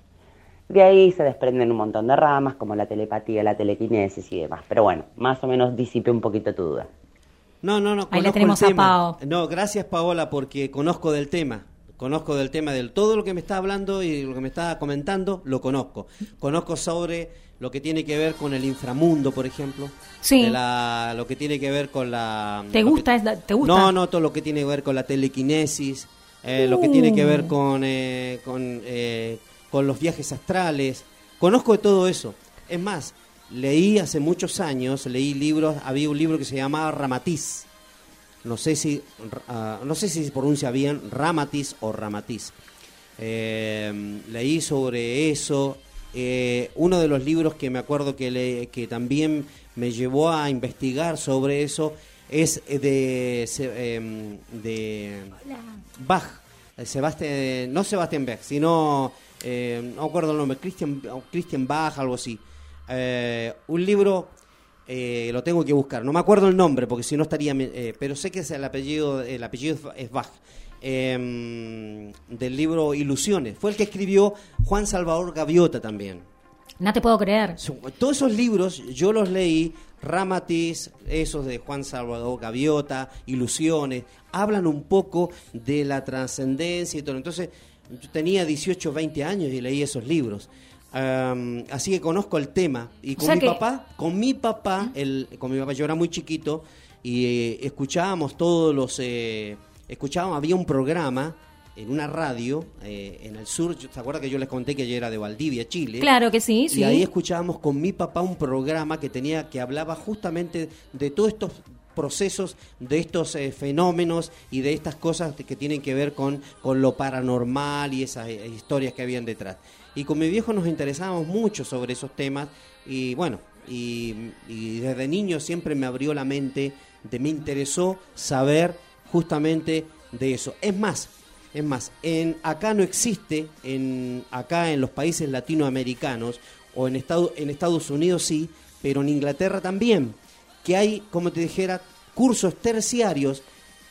De ahí se desprenden un montón de ramas, como la telepatía, la telequinesis y demás. Pero bueno, más o menos disipe un poquito tu duda. No, no, no. Ahí conozco tenemos el a tema. Pao. No, gracias Paola porque conozco del tema. Conozco del tema del todo lo que me está hablando y lo que me está comentando, lo conozco. Conozco sobre lo que tiene que ver con el inframundo, por ejemplo. Sí. De la- lo que tiene que ver con la... ¿Te que- gusta? ¿Te gusta? No, no, todo lo que tiene que ver con la telequinesis, eh, lo que tiene que ver Uh. con, eh, con, eh, con los viajes astrales. Conozco de todo eso. Es más, leí hace muchos años, leí libros, había un libro que se llamaba Ramatiz. No sé si, ah, no sé si se pronuncia bien Ramatiz o Ramatiz. Eh, leí sobre eso. Eh, uno de los libros que me acuerdo que, le- que también me llevó a investigar sobre eso es de, em, de Bach, eh, Sebastián, no Sebastián Bach, sino, eh, no acuerdo el nombre, Christian, Christian Bach, algo así. Un libro, eh, lo tengo que buscar, no me acuerdo el nombre porque si no estaría, eh, pero sé que es el apellido, el apellido es Bach. eh, del libro Ilusiones. Fue el que escribió Juan Salvador Gaviota también. No te puedo creer. Todos esos libros yo los leí, Ramatiz, esos de Juan Salvador Gaviota, Ilusiones, hablan un poco de la trascendencia y todo. Entonces, yo tenía 18, 20 años y leí esos libros. Así que conozco el tema. Y con sea mi que- papá, con mi papá, el, con mi papá, yo era muy chiquito y eh, escuchábamos todos los, eh, escuchábamos, había un programa en una radio eh, en el sur. ¿Se acuerda que yo les conté que yo era de Valdivia, Chile? Claro que sí, Y sí. ahí escuchábamos con mi papá un programa que tenía que hablaba justamente de todos estos procesos, de estos eh, fenómenos y de estas cosas que tienen que ver con, con lo paranormal y esas eh, historias que habían detrás. Y con mi viejo nos interesábamos mucho sobre esos temas y bueno, y, y desde niño siempre me abrió la mente, de, me interesó saber justamente de eso. Es más, es más, en, acá no existe, en, acá en los países latinoamericanos o en, Estado- en Estados Unidos sí, pero en Inglaterra también, que hay, como te dijera, cursos terciarios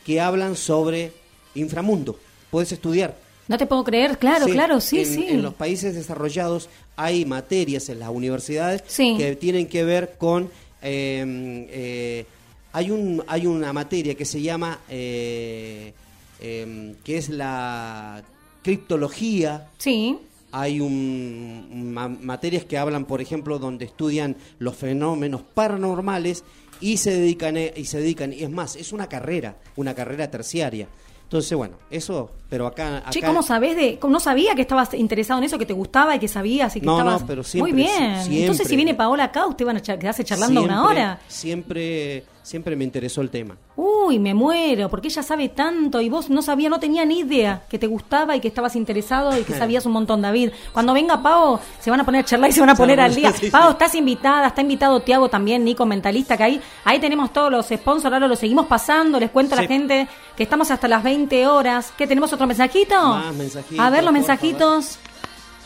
que hablan sobre inframundo. Puedes estudiar. No te puedo creer, claro, Sí, claro, sí, en, sí. En los países desarrollados hay materias en las universidades que tienen que ver con... eh, eh, hay, un, hay una materia que se llama... eh, eh, que es la criptología. Sí. Hay un, ma- materias que hablan, por ejemplo, donde estudian los fenómenos paranormales y se dedican eh, y se dedican y es más, es una carrera, una carrera terciaria. Entonces, bueno, eso, pero acá, acá Che, ¿cómo sabés de.? No sabía que estabas interesado en eso, que te gustaba y que sabías y que No, no, estabas. pero siempre, Muy bien. siempre. Entonces, si viene Paola acá, usted van a quedarse charlando una hora. Siempre, siempre me interesó el tema. Uy, me muero, porque ella sabe tanto y vos no sabía, no tenía ni idea que te gustaba y que estabas interesado y que sabías un montón, David. Cuando venga Pau, se van a poner a charlar y se van a poner al día. Pau, estás invitada, está invitado Tiago también, Nico, mentalista, que ahí, ahí tenemos todos los sponsors, ahora los seguimos pasando, les cuento a la gente que estamos hasta las 20 horas. ¿Qué, tenemos otro mensajito? Más mensajitos, A ver los mensajitos.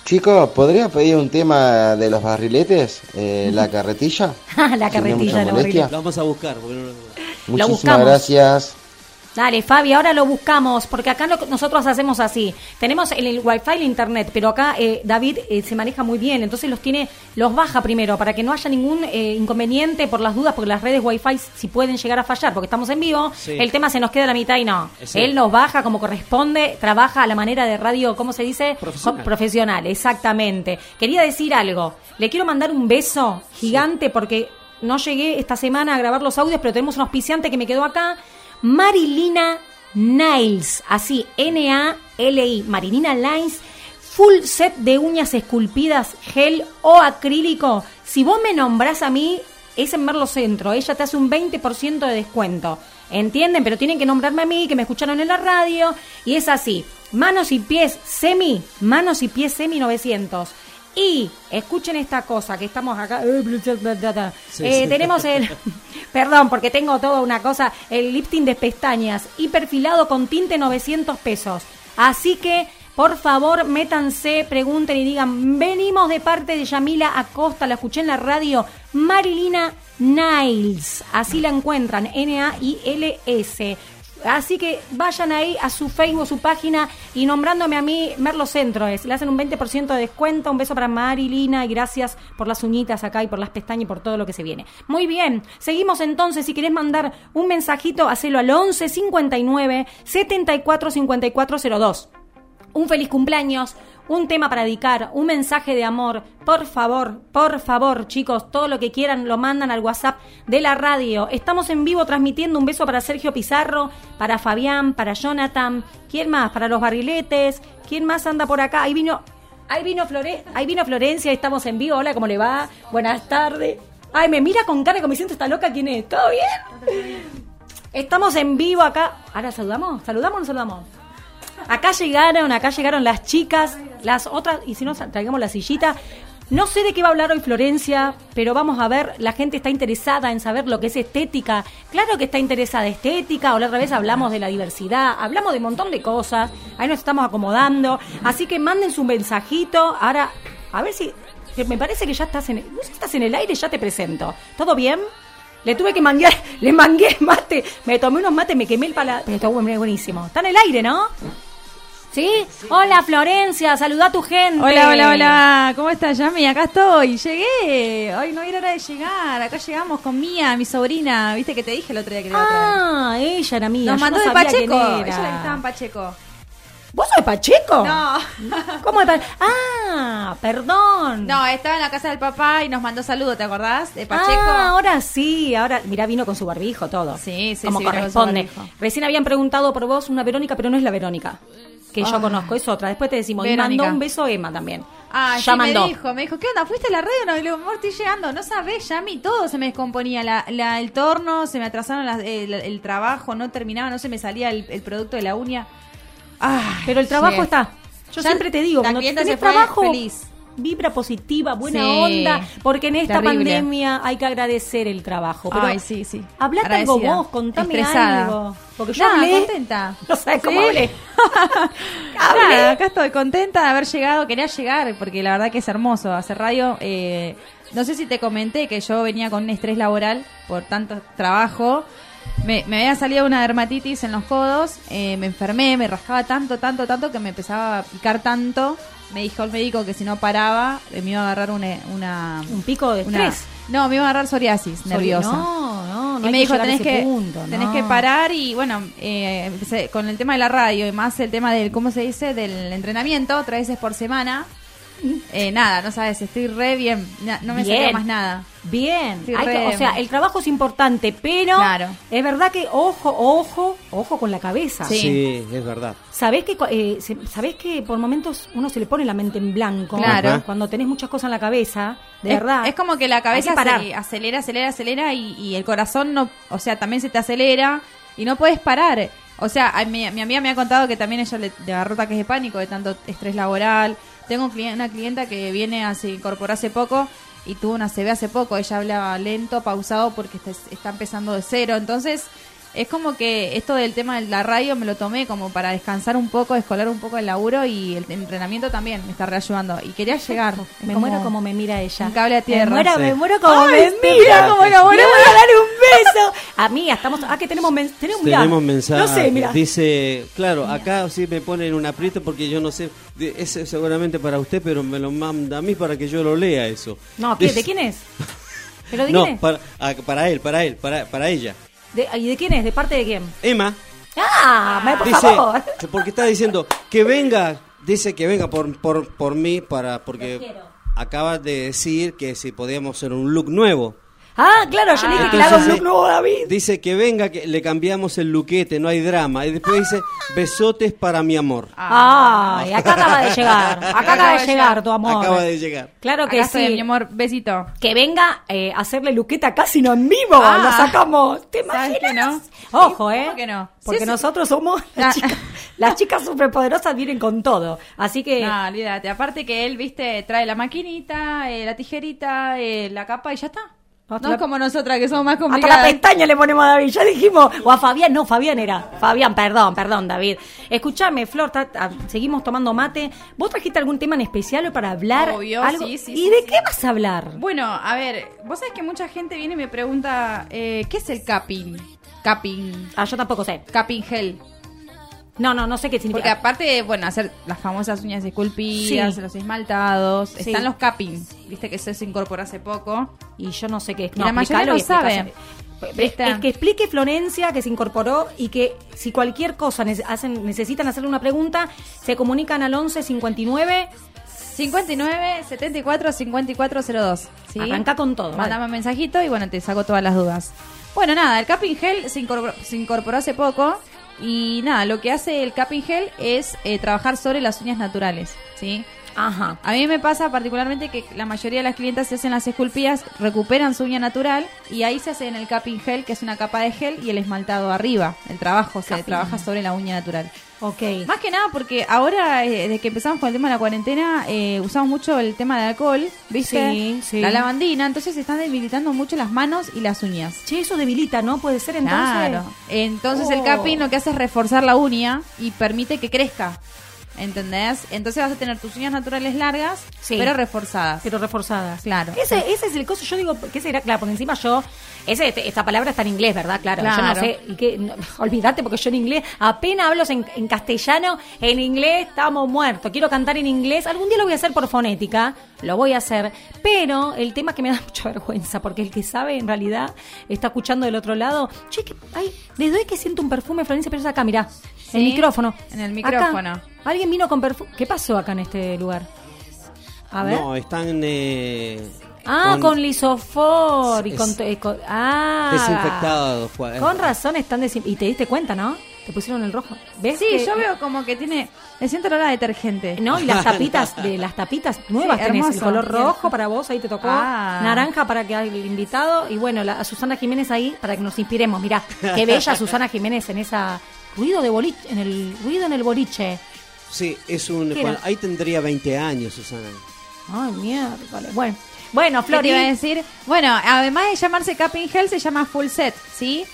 Chicos, ¿podría pedir un tema de los barriletes? Eh, la carretilla. la Si no carretilla mucha de la. Lo vamos a buscar. porque no lo- Muchísimas buscamos. gracias. Dale, Fabi, ahora lo buscamos, porque acá lo- nosotros hacemos así. Tenemos el, el wifi el internet, pero acá eh, David eh, se maneja muy bien, entonces los tiene, los baja primero para que no haya ningún eh, inconveniente por las dudas, porque las redes wifi si pueden llegar a fallar, porque estamos en vivo, Sí. el tema se nos queda a la mitad y no. Él nos baja como corresponde, trabaja a la manera de radio, ¿cómo se dice? Profesional. Profesional, exactamente. Quería decir algo, le quiero mandar un beso gigante porque no llegué esta semana a grabar los audios, pero tenemos un auspiciante que me quedó acá. Marilina Nails, así, N-A-L-I, Marilina Nails, full set de uñas esculpidas, gel o acrílico. Si vos me nombrás a mí, es en Merlo Centro, ella te hace un 20% de descuento. ¿Entienden? Pero tienen que nombrarme a mí, que me escucharon en la radio, y es así. Manos y pies semi, manos y pies semi 900. Y escuchen esta cosa, que estamos acá. Sí, Eh, sí. tenemos el. Perdón, porque tengo toda una cosa. El lifting de pestañas y perfilado con tinte 900 pesos. Así que, por favor, métanse, pregunten y digan: Venimos de parte de Yamila Acosta, la escuché en la radio. Marilina Niles. Así la encuentran. N-A-I-L-S. Así que vayan ahí a su Facebook, su página y nombrándome a mí, Merlo Centro. Le hacen un 20% de descuento. Un beso para Marilina y gracias por las uñitas acá y por las pestañas y por todo lo que se viene. Muy bien, seguimos entonces. Si querés mandar un mensajito, hacelo al 11 59 74 54 02 un feliz cumpleaños, un tema para dedicar, un mensaje de amor. Por favor, por favor, chicos, todo lo que quieran lo mandan al WhatsApp de la radio. Estamos en vivo transmitiendo un beso para Sergio Pizarro, para Fabián, para Jonathan. ¿Quién más? Para los barriletes. ¿Quién más anda por acá? Ahí vino, ahí vino Flore, ahí vino Florencia, estamos en vivo. Hola, ¿cómo le va? Buenas tardes. Ay, me mira con cara como me siento esta loca. ¿Quién es? ¿Todo bien? Estamos en vivo acá. Ahora saludamos, saludamos o no saludamos. Acá llegaron, acá llegaron las chicas, las otras, y si no, traigamos la sillita. No sé de qué va a hablar hoy Florencia, pero vamos a ver, la gente está interesada en saber lo que es estética. Claro que está interesada estética, o la otra vez hablamos de la diversidad, hablamos de un montón de cosas, ahí nos estamos acomodando. Así que manden su mensajito. Ahora, a ver si, me parece que ya estás en, no sé estás en el aire, ya te presento. ¿Todo bien? Le tuve que manguear, le mangué mate, me tomé unos mates, me quemé el paladar, está buen- buenísimo. Está en el aire, ¿no? ¿Sí? Hola Florencia, saluda a tu gente. Hola, hola, hola. ¿Cómo estás, Yami? Acá estoy. Llegué. Hoy no era hora de llegar. Acá llegamos con Mía, mi sobrina. ¿Viste que te dije el otro día que le iba a traer? Ah, ella era mía. Nos mandó no de Pacheco. Ella estaba en Pacheco. ¿Vos sos de Pacheco? No. ¿Cómo de Pacheco? Ah, perdón. No, estaba en la casa del papá y nos mandó saludos, ¿te acordás? De Pacheco. Ah, ahora sí, ahora, mira, vino con su barbijo todo. Sí, sí, Como sí, corresponde. Recién habían preguntado por vos una Verónica, pero no es la Verónica. Que yo Ah. conozco, es otra. Después te decimos, y Verónica. mandó un beso Emma también. Ah, ya sí, mandó. me dijo, me dijo, ¿qué onda? ¿Fuiste a la radio? No, y le digo, amor, estoy llegando. No sabés, ya a mí todo se me descomponía. La, la- el torno, se me atrasaron las- el, el trabajo, no terminaba, no se me salía el, el producto de la uña. Ah, Pero el trabajo sí. está. Yo Ya siempre te digo, cuando tenés trabajo, feliz. Vibra positiva, buena Sí. onda, porque en esta Terrible. pandemia hay que agradecer el trabajo. Pero Ay, sí, sí. Hablate algo vos, contame Estresada. algo. Porque yo Nada, hablé, contenta. no sabes cómo Sí. hablé. Nada, acá estoy contenta de haber llegado. Quería llegar porque la verdad que es hermoso hacer radio. eh, no sé si te comenté que yo venía con un estrés laboral por tanto trabajo. Me, me había salido una dermatitis en los codos, eh, me enfermé, me rascaba tanto, tanto, tanto que me empezaba a picar tanto. Me dijo el médico que si no paraba eh, me iba a agarrar una... una Un pico de una- estrés. no, me iba a agarrar psoriasis Sori- nerviosa. No, no, no y me dijo, tenés que, punto, tenés que parar y bueno, eh, con el tema de la radio y más el tema del, ¿cómo se dice? Del entrenamiento, tres veces por semana. Eh, nada, no sabes, estoy re bien, no me Bien. salió más nada. Bien, hay que- o sea, el trabajo es importante, pero Claro. es verdad que ojo, ojo, ojo con la cabeza. Sí, es verdad. Sabés que, eh, se- sabés que por momentos uno se le pone la mente en blanco. Claro. Ajá. Cuando tenés muchas cosas en la cabeza, de es, verdad. Es como que la cabeza que se acelera, acelera, acelera y, y el corazón no, o sea, también se te acelera y no puedes parar. O sea, a mi, mi amiga me ha contado que también ella le, le agarró ataques de pánico de tanto estrés laboral. Tengo una clienta que viene a se incorporó hace poco y tuvo una CB hace poco. Ella hablaba lento, pausado porque está, está empezando de cero. Entonces, es como que esto del tema de la radio me lo tomé como para descansar un poco, descolar un poco el laburo y el entrenamiento también me está reayudando. Y quería llegar. Me muero como me mira ella. Un cable a tierra. Me muero, Sí. me muero como Ay, me sí, mira. mira cómo lo Le muero. voy a dar un beso. Amiga, estamos. Ah, que tenemos. men- Tenemos. Tenemos mensaje. No sé, mira. Dice, claro, acá sí me ponen un aprieto porque yo no sé, es seguramente para usted, pero me lo manda a mí para que yo lo lea eso. No, ¿qué? ¿de quién es? ¿Pero de No, quién es? para, ah, para él, para él, para, para ella. De- ¿Y de quién es? ¿De parte de quién? Emma Ah, me- por dice, favor. porque está diciendo que venga, dice que venga por, por, por mí, para porque acaba de decir que si podíamos hacer un look nuevo. Ah, claro, yo le dije que le haga un Entonces, look nuevo a David. Dice que venga, que le cambiamos el luquete, no hay drama. Y después dice, besotes para mi amor. Ay, acá acaba de llegar. Acá acaba de llegar tu amor. Acaba de llegar. Claro que Acá estoy, sí. mi amor, besito. Que venga eh, a hacerle luqueta casi no en vivo. Ah. Lo sacamos. ¿Te ¿Sabes que imaginas? no? Ojo, ¿eh? ¿Cómo que no? Porque Sí, sí. nosotros somos las chicas, las chicas superpoderosas vienen con todo. Así que No, olvídate. Aparte que él, viste, trae la maquinita, eh, la tijerita, eh, la capa y ya está. Hasta no la- es como nosotras que somos más hasta complicadas. la pestaña le ponemos a David. Ya dijimos. O a Fabián. No, Fabián era. Fabián, perdón, perdón, David. Escúchame, Flor, ta- ta- seguimos tomando mate. ¿Vos trajiste algún tema en especial para hablar? Obvio, algo? sí, sí, ¿Y sí, de sí. qué vas a hablar? Bueno, a ver, vos sabés que mucha gente viene y me pregunta, eh, ¿qué es el capping? Capping. Ah, yo tampoco sé. Capping gel. No, no, no sé qué significa. Porque aparte, bueno, hacer las famosas uñas esculpidas, Sí. los esmaltados, Sí. están los capping. Viste que eso se incorporó hace poco. Y yo no sé qué es. Y la mayoría no sabe. Es que explique Florencia que se incorporó y que si cualquier cosa hacen, necesitan hacerle una pregunta, se comunican al 11 59. 59 74 5402. ¿sí? Arranca con todo. Mándame vale. un mensajito y bueno, te saco todas las dudas. Bueno, nada, el Capping Gel se incorporó, se incorporó hace poco y nada, lo que hace el Capping Gel es eh, trabajar sobre las uñas naturales, ¿sí? Ajá. A mí me pasa particularmente que la mayoría de las clientas se hacen las esculpidas, recuperan su uña natural y ahí se hace en el capping gel, que es una capa de gel, y el esmaltado arriba. El trabajo se trabaja sobre la uña natural. Ok. Más que nada porque ahora, eh, desde que empezamos con el tema de la cuarentena, eh, usamos mucho el tema de alcohol, ¿viste? Sí, sí. La lavandina, entonces se están debilitando mucho las manos y las uñas. Che, eso debilita, ¿no? Puede ser entonces. Claro. Entonces el Oh. capping lo que hace es reforzar la uña y permite que crezca. ¿Entendés? Entonces vas a tener tus uñas naturales largas, Sí. pero reforzadas. Pero reforzadas. Claro. Ese, ese es el coso, yo digo, que ese era, claro, porque encima yo, ese, este- esta palabra está en inglés, ¿verdad? Claro, yo no Claro. sé, y que, no, olvídate porque yo en inglés apenas hablo en, en castellano, en inglés estamos muertos, quiero cantar en inglés, algún día lo voy a hacer por fonética, lo voy a hacer, pero el tema es que me da mucha vergüenza, porque el que sabe en realidad está escuchando del otro lado, che, que, ay, desde hoy que siento un perfume, Florencia, pero es acá, mirá, Sí, el micrófono. en el Acá. micrófono. Alguien vino con perfume, ¿qué pasó acá en este lugar? A ver. No, están eh, Ah, con, lisofor y Es- con, eh, con- ah, desinfectados. Juan. Con razón están desin- y te diste cuenta, ¿no? Te pusieron el rojo. ¿Ves? Sí, que- yo veo como que tiene. Le siento olor a detergente. No, y las tapitas de las tapitas nuevas Sí, tenés el hermoso. color rojo para vos, ahí te tocó, Ah. naranja para que el invitado y bueno, la, a Susana Jiménez ahí para que nos inspiremos. Mirá, qué bella Susana Jiménez en esa ruido de boliche, en el ruido en el boliche. Sí, es un. Ahí tendría 20 años, Susana. Ay, mierda. Bueno, bueno, ¿Qué Flori. te iba a decir? Bueno, además de llamarse Capping Hell, se llama Full Set, ¿sí?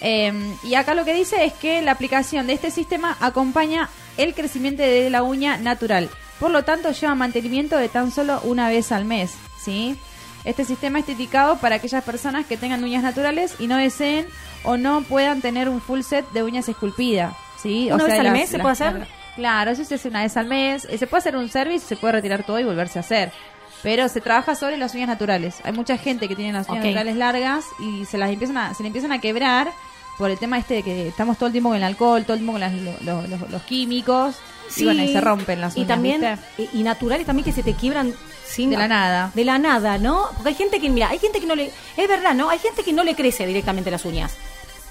Eh, y acá lo que dice es que la aplicación de este sistema acompaña el crecimiento de la uña natural. Por lo tanto, lleva mantenimiento de tan solo una vez al mes, ¿sí? Este sistema es dedicado para aquellas personas que tengan uñas naturales y no deseen o no puedan tener un full set de uñas esculpidas, ¿sí? ¿Una o vez sea, al las- mes se las- puede hacer? Claro, eso se hace una vez al mes. Eh, Se puede hacer un service, se puede retirar todo y volverse a hacer. Pero se trabaja sobre las uñas naturales. Hay mucha gente que tiene las uñas naturales largas y se las empiezan a, se le empiezan a quebrar por el tema este de que estamos todo el tiempo con el alcohol, todo el tiempo con las- lo- lo- los, los químicos. Sí. Y bueno, y se rompen las Y uñas. también, ¿viste? y, y naturales también que se te quiebran sin... De la nada. De la nada, ¿no? Porque hay gente que, mira, hay gente que no le... Es verdad, ¿no? Hay gente que no le crece directamente las uñas.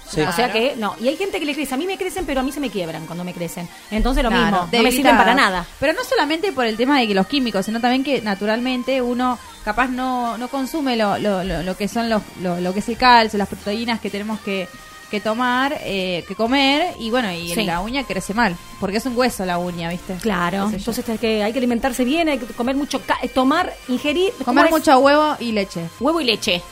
Sí. O sea que, no. Y hay gente que le crece. A mí me crecen, pero a mí se me quiebran cuando me crecen. Entonces lo Claro, mismo. No me sirven para nada. Pero no solamente por el tema de que los químicos, sino también que naturalmente uno capaz no, no consume lo, lo, lo, lo que son los, lo, lo que es el calcio, las proteínas que tenemos que, que tomar, eh, que comer, y bueno, y Sí. la uña crece mal, porque es un hueso la uña, ¿viste? Claro. Entonces hay que, hay que alimentarse bien, hay que comer mucho, ca- eh, tomar, ingerir. ¿cómo Comer mucho huevo y leche. Huevo y leche.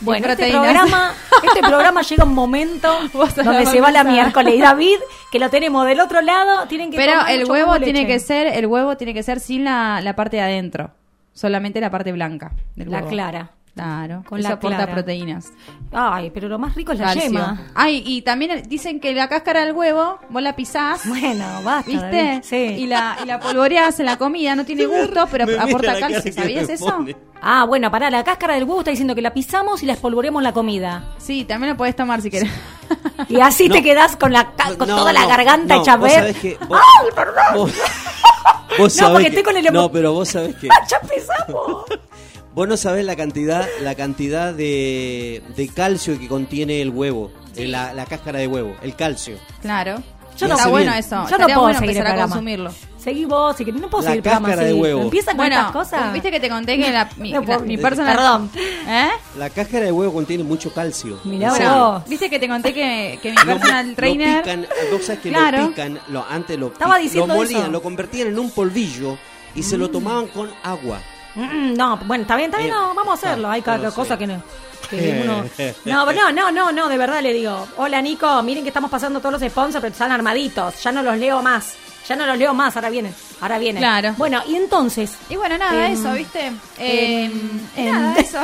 Bueno, este programa, este programa llega un momento donde se va la miércoles. Y David, que lo tenemos del otro lado, tienen que Pero el huevo tiene leche. que ser, el huevo tiene que ser sin la, la parte de adentro, solamente la parte blanca del La huevo. clara. Claro, Con eso la aporta clara. proteínas. Ay, pero lo más rico es la Calcio. yema. Ay, y también dicen que la cáscara del huevo, vos la pisás. Bueno, basta. ¿Viste? David. Sí. Y la, y la polvoreás en la comida, no tiene gusto, pero Me aporta la calcio. ¿Sabías eso? Ah, bueno, pará, la cáscara del huevo está diciendo que la pisamos y la espolvoreamos en la comida. Sí, también lo podés tomar si querés. Y así No. te quedás con, la, ca- con No, toda la garganta no, hecha a vos ver. sabés que vos- ¡Ay, perdón! Vos, vos No, sabés porque que- estoy con el No, pero vos sabés que. ¡Ya empezamos! Vos no sabés la cantidad, la cantidad de, de calcio que contiene el huevo, eh, la, la cáscara de huevo, el calcio. Claro. Yo no Está bueno bien. eso. Yo no puedo bueno seguir el empezar a consumirlo. Seguí vos, si querés. No puedo La seguir cáscara de huevo. Empiezan con Bueno, estas cosas. viste que te conté que la, mi, No la- mi personal... Perdón. ¿Eh? La cáscara de huevo contiene mucho calcio. Mirá vos. Viste que te conté que, que mi Lo- personal lo trainer... pican, vos sabés que Claro. lo pican, lo, antes lo, Estaba pi- diciendo lo molían, eso. lo convertían en un polvillo y se lo tomaban con agua. Mm, No, bueno, está bien, está bien, Eh, no, vamos a hacerlo. Hay cada cosa que no. que uno- No, no, no, no, no, de verdad le digo. Hola Nico, miren que estamos pasando todos los sponsors, pero están armaditos. Ya no los leo más. Ya no los leo más, ahora vienen. Ahora vienen. Claro. Bueno, y entonces, Y bueno, nada, Em, eso, ¿viste? em, Eh, nada, eso.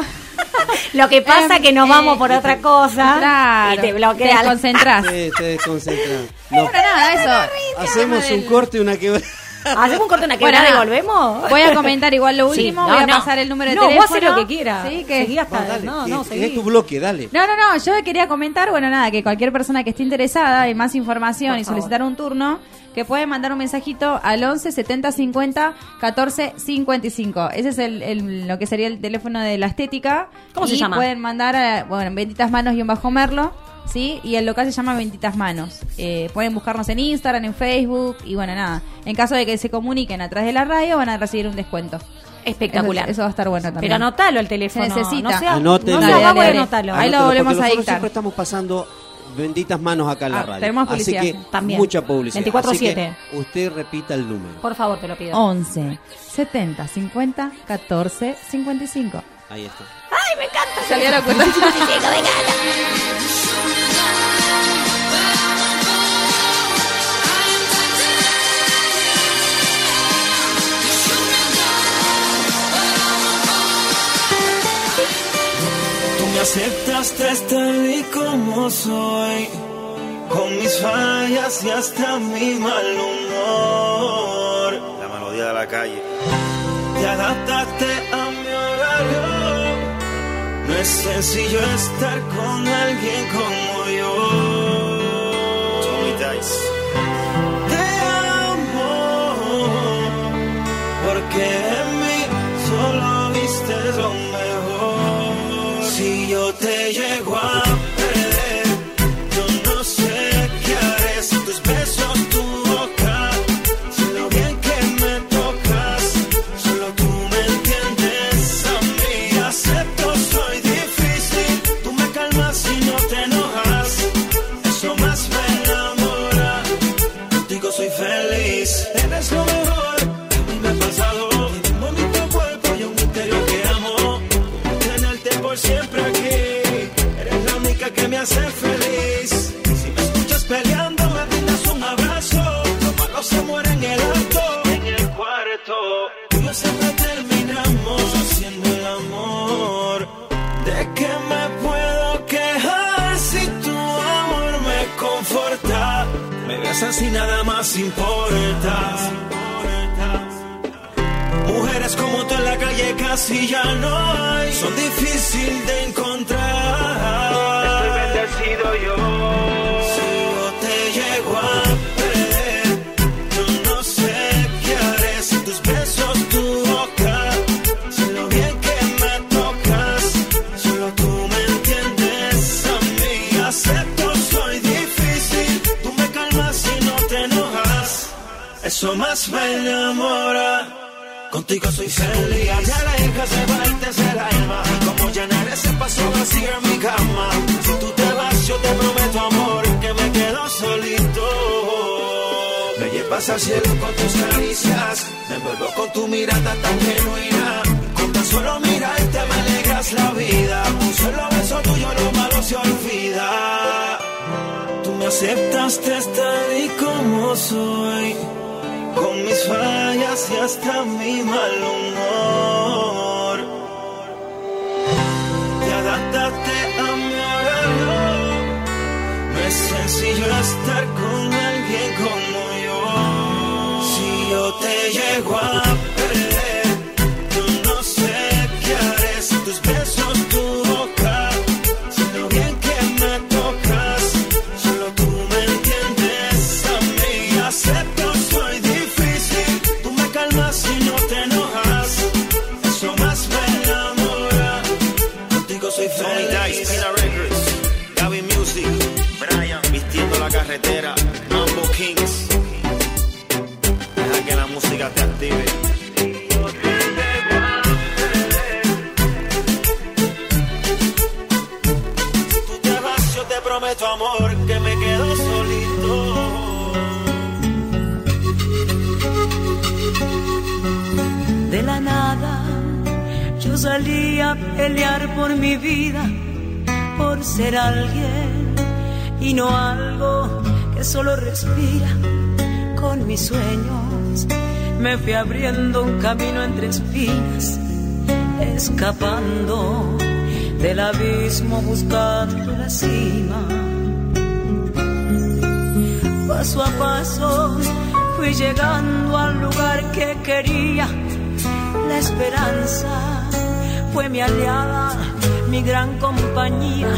lo que pasa es que nos Em, vamos eh, por otra cosa. Claro. Y te Te bloquea. la- desconcentrás. Te, te desconcentran. No, Bueno, nada, eso. hacemos un corte, una que Hacemos un corte, una Bueno, quebrada y volvemos. Voy a comentar igual lo Sí, último, no, voy a no. pasar el número de no, teléfono. vos haces lo que quieras. Sí, que... Seguí hasta. Dale, no, no, seguí. es tu bloque, dale. No, no, no, yo quería comentar, bueno, nada, que cualquier persona que esté interesada en más información Por y favor. solicitar un turno, que puede mandar un mensajito al 11 70 50 14 55. Ese es el, el- lo que sería el teléfono de la estética. ¿Cómo se llama? pueden mandar, a, bueno, en Benditas Manos y un bajo Merlo, ¿sí? Y el local se llama Benditas Manos. Eh, pueden buscarnos en Instagram, en Facebook, y bueno, nada. En caso de que se comuniquen atrás de la radio, van a recibir un descuento. Espectacular. Eso, eso va a estar bueno también. Pero anotalo el teléfono. Se necesita. No sea, Anótenlo. no sea Dale. Ahí lo Anótalo, volvemos a nosotros dictar. siempre estamos pasando benditas manos acá en la Ah, radio. tenemos Así publicidad. que También. mucha publicidad. 24/7. Así que usted repita el número. Por favor, te lo pido. 11 70 50 14 55. Ahí está. ¡Ay, me encanta! Salió la cuenta. Me aceptaste tal y como soy, con mis fallas y hasta mi mal humor. La melodía de la calle. Te adaptaste a mi horario. No es sencillo estar con alguien como yo. Tommy Dice. Te amo, porque en mí solo viste lo mejor. Si yo te llego a feliz. Si me escuchas peleando, me brindas un abrazo. Lo malo se muere en el acto, en el cuarto. Tú y yo siempre terminamos haciendo el amor. ¿De qué me puedo quejar si tu amor me conforta? Me besas y nada más importa. Mujeres como tú en la calle casi ya no hay. Son difícil de encontrar. Yo. Te llego a perder, yo no sé qué haré sin tus besos, tu boca. Sin lo bien que me tocas, solo tú me entiendes a mí. Acepto, soy difícil. Tú me calmas y no te enojas. Eso más me enamora. Contigo soy feliz. Ya la hija se va y te el alma. Como llenar ese paso vacío en mi cama. Te prometo amor que me quedo solito. Me llevas al cielo con tus caricias. Me envuelvo con tu mirada tan genuina. Con tan solo mirarte me alegras la vida. Un solo beso tuyo lo malo se olvida. Tú me aceptaste tal y como soy. Con mis fallas y hasta mi mal humor. Con alguien como yo. Si yo te llego a mi vida, por ser alguien y no algo que solo respira con mis sueños. Me fui abriendo un camino entre espinas, escapando del abismo buscando la cima. Paso a paso fui llegando al lugar que quería. La esperanza fue mi aliada, mi gran compañía.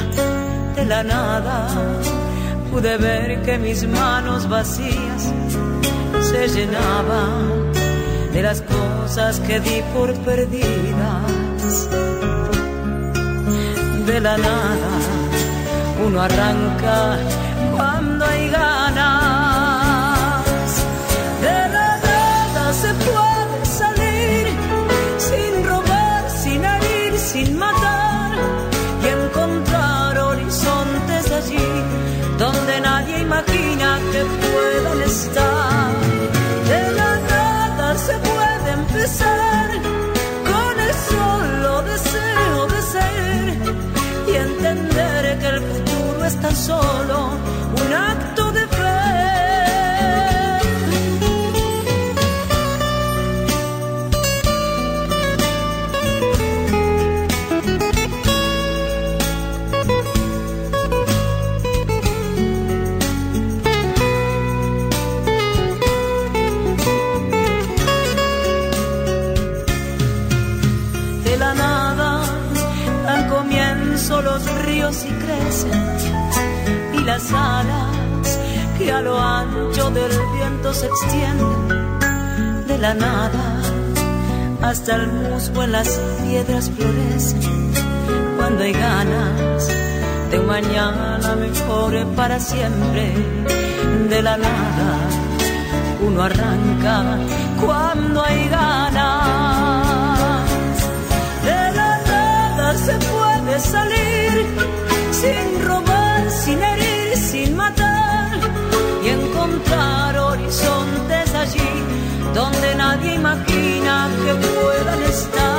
De la nada pude ver que mis manos vacías se llenaban de las cosas que di por perdidas. De la nada uno arranca que puedan estar. De la nada se puede empezar con el solo deseo de ser y entender que el futuro es tan solo un acto alas que a lo ancho del viento se extienden de la nada hasta el musgo en las piedras florecen. Cuando hay ganas de mañana mejor para siempre de la nada uno arranca cuando hay ganas. De la nada se puede salir sin horizontes allí donde nadie imagina que puedan estar.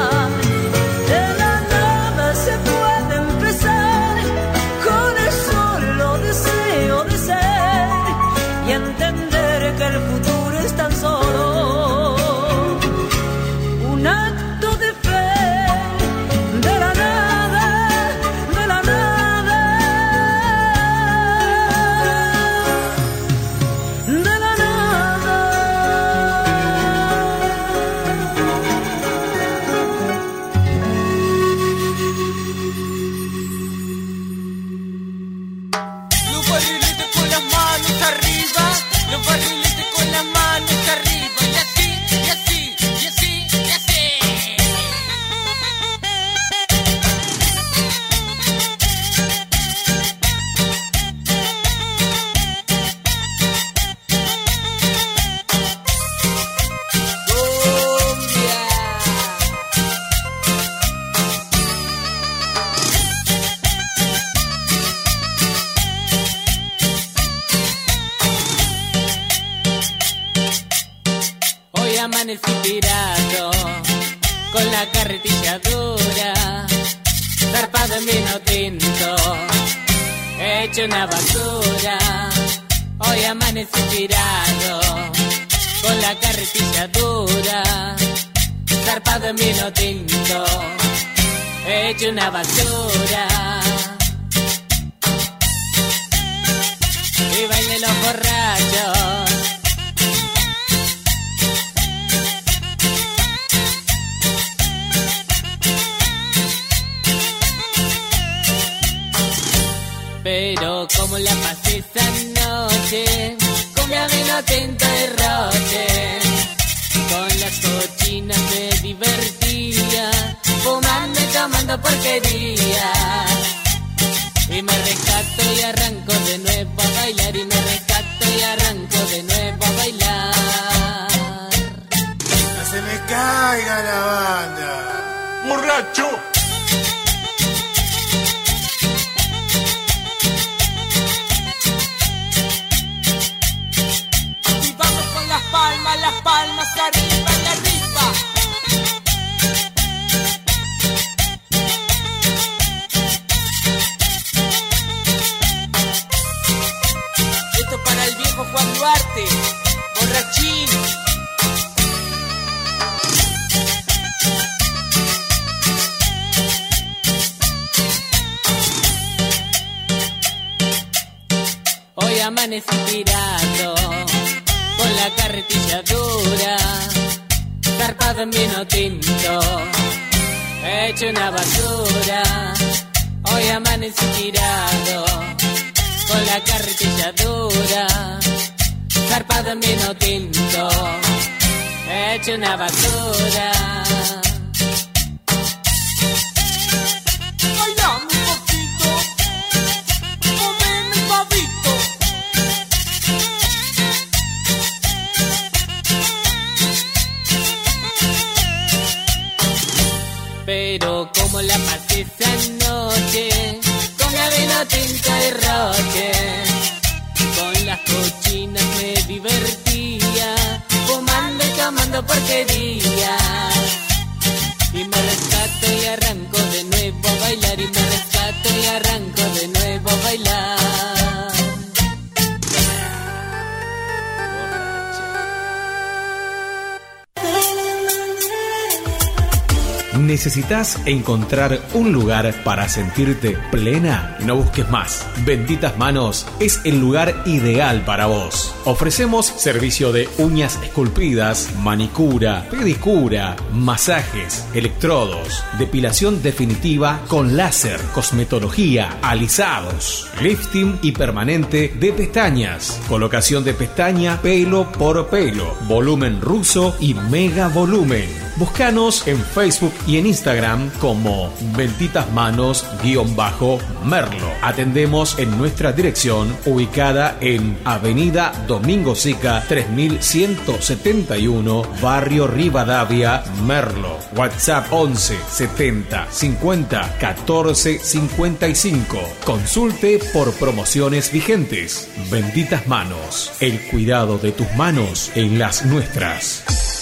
¿Necesitas encontrar un lugar para sentirte plena? No busques más. Benditas Manos es el lugar ideal para vos. Ofrecemos servicio de uñas esculpidas, manicura, pedicura, masajes, electrodos, depilación definitiva con láser, cosmetología, alisados, lifting y permanente de pestañas, colocación de pestaña pelo por pelo, volumen ruso y mega volumen. Búscanos en Facebook y en Instagram como Benditas Manos-Merlo. Atendemos en nuestra dirección ubicada en Avenida Domingo Sica 3171, Barrio Rivadavia, Merlo. WhatsApp 11 70 50 14 55. Consulte por promociones vigentes. Benditas Manos. El cuidado de tus manos en las nuestras.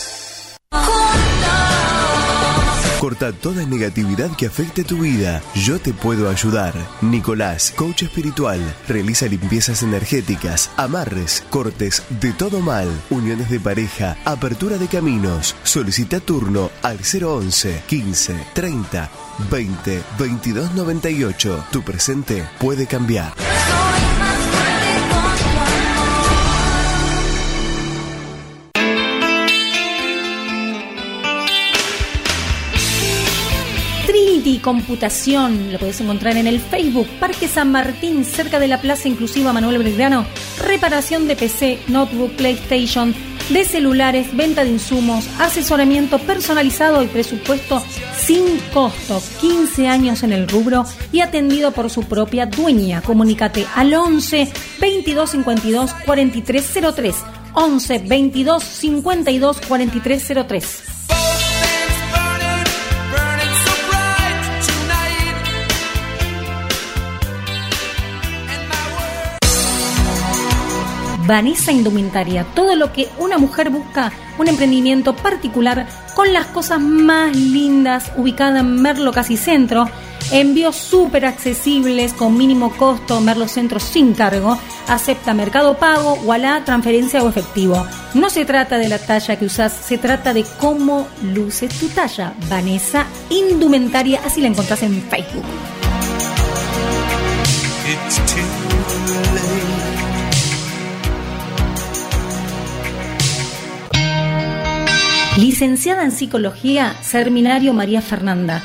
Corta toda negatividad que afecte tu vida. Yo te puedo ayudar. Nicolás, coach espiritual, realiza limpiezas energéticas, amarres, cortes de todo mal, uniones de pareja, apertura de caminos. Solicita turno al 011 15 30 20 22 98. Tu presente puede cambiar. Computación, lo podés encontrar en el Facebook Parque San Martín, cerca de la Plaza Inclusiva Manuel Belgrano. Reparación de PC, notebook, PlayStation, de celulares, venta de insumos, asesoramiento personalizado y presupuesto sin costo. 15 años en el rubro y atendido por su propia dueña. Comunícate al 11 22 52 4303. 11 22 52 4303. Vanessa Indumentaria, todo lo que una mujer busca, un emprendimiento particular con las cosas más lindas, ubicada en Merlo Casi Centro. Envíos súper accesibles con mínimo costo, Merlo Centro sin cargo, acepta mercado pago, Wallah, transferencia o efectivo. No se trata de la talla que usás, se trata de cómo luce tu talla. Vanessa Indumentaria, así la encontrás en Facebook. Licenciada en Psicología, Seminario María Fernanda.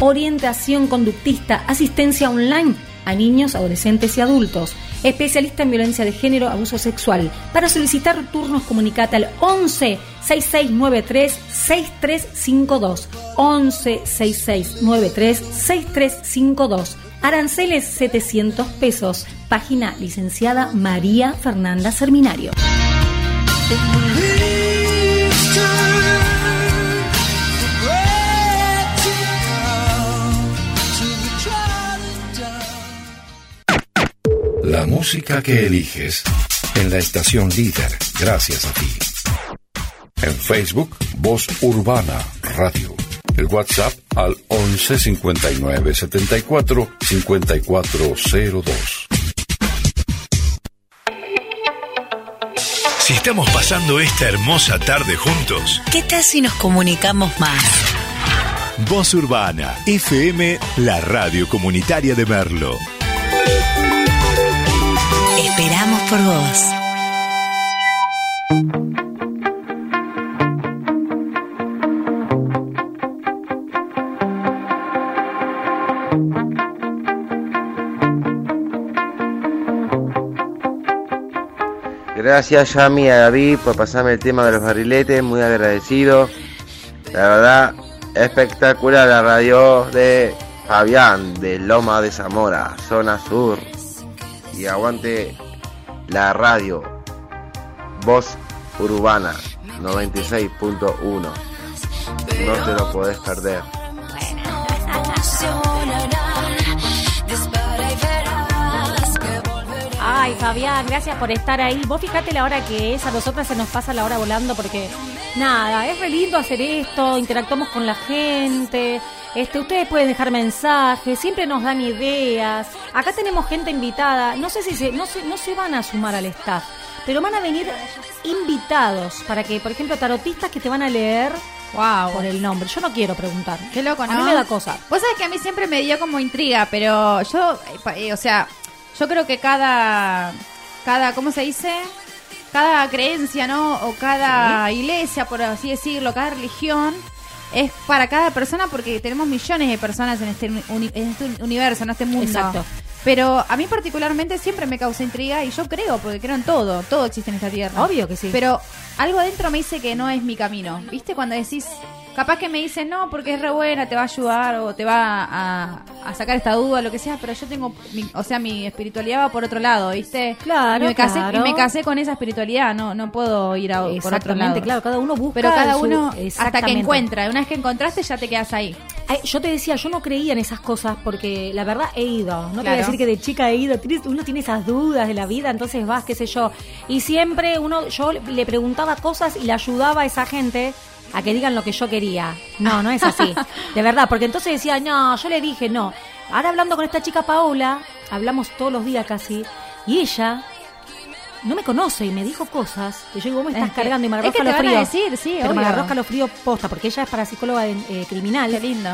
Orientación conductista, asistencia online a niños, adolescentes y adultos. Especialista en violencia de género, abuso sexual. Para solicitar turnos, comunicate al 11 6693 6352. 11 6693 6352. Aranceles 700 pesos. Página licenciada María Fernanda Serminario. La música que eliges en la estación líder, gracias a ti. En Facebook, Voz Urbana Radio. El WhatsApp al 11 59 74 5402. Si estamos pasando esta hermosa tarde juntos, ¿Qué tal si nos comunicamos más? Voz Urbana, FM, la radio comunitaria de Merlo. Esperamos por vos. Gracias Yami a David por pasarme el tema de los barriletes, muy agradecido. La verdad, espectacular la radio de Fabián de Loma de Zamora, zona sur. Y aguante la radio, voz urbana 96.1. No te lo podés perder. Ay, Fabián, gracias por estar ahí. Vos fíjate la hora que es, a nosotras se nos pasa la hora volando porque nada, es re lindo hacer esto, interactuamos con la gente. Este, ustedes pueden dejar mensajes, siempre nos dan ideas. Acá tenemos gente invitada. No sé si se, no se, no se van a sumar al staff, pero van a venir invitados para que, por ejemplo, tarotistas que te van a leer Wow. por el nombre. Yo no quiero preguntar. Qué loco, ¿no? A mí me da cosa. Vos sabés que a mí siempre me dio como intriga, pero yo, eh, eh, o sea, yo creo que cada, cada, ¿cómo se dice? Cada creencia, ¿no? O cada iglesia, por así decirlo, cada religión es para cada persona porque tenemos millones de personas en este, uni- en este universo, en este mundo. Exacto. Pero a mí particularmente siempre me causa intriga y yo creo, porque creo en todo, todo existe en esta tierra. Obvio que sí. Pero algo dentro me dice que no es mi camino. ¿Viste? Cuando decís, capaz que me dicen, no, porque es re buena, te va a ayudar o te va a, a sacar esta duda, lo que sea, pero yo tengo, mi- o sea, mi espiritualidad va por otro lado, ¿viste? Claro, Y me casé, claro. y me casé con esa espiritualidad, no, no puedo ir a, por otro lado. claro, cada uno busca Pero cada su- uno, hasta que encuentra, una vez que encontraste ya te quedas ahí. Ay, yo te decía, yo no creía en esas cosas porque la verdad he ido. No te voy a decir que de chica he ido. Uno tiene esas dudas de la vida, entonces vas, qué sé yo. Y siempre uno, yo le preguntaba cosas y le ayudaba a esa gente a que digan lo que yo quería. No, no es así. De verdad, porque entonces decía, no, yo le dije, no. Ahora hablando con esta chica Paola, hablamos todos los días casi, y ella no me conoce y me dijo cosas que yo digo, vos me estás Es que- cargando y me es agarró que te van a escalofrío. decir, sí, Pero me obvio. agarró escalofrío posta, porque ella es parapsicóloga eh, criminal. Qué lindo.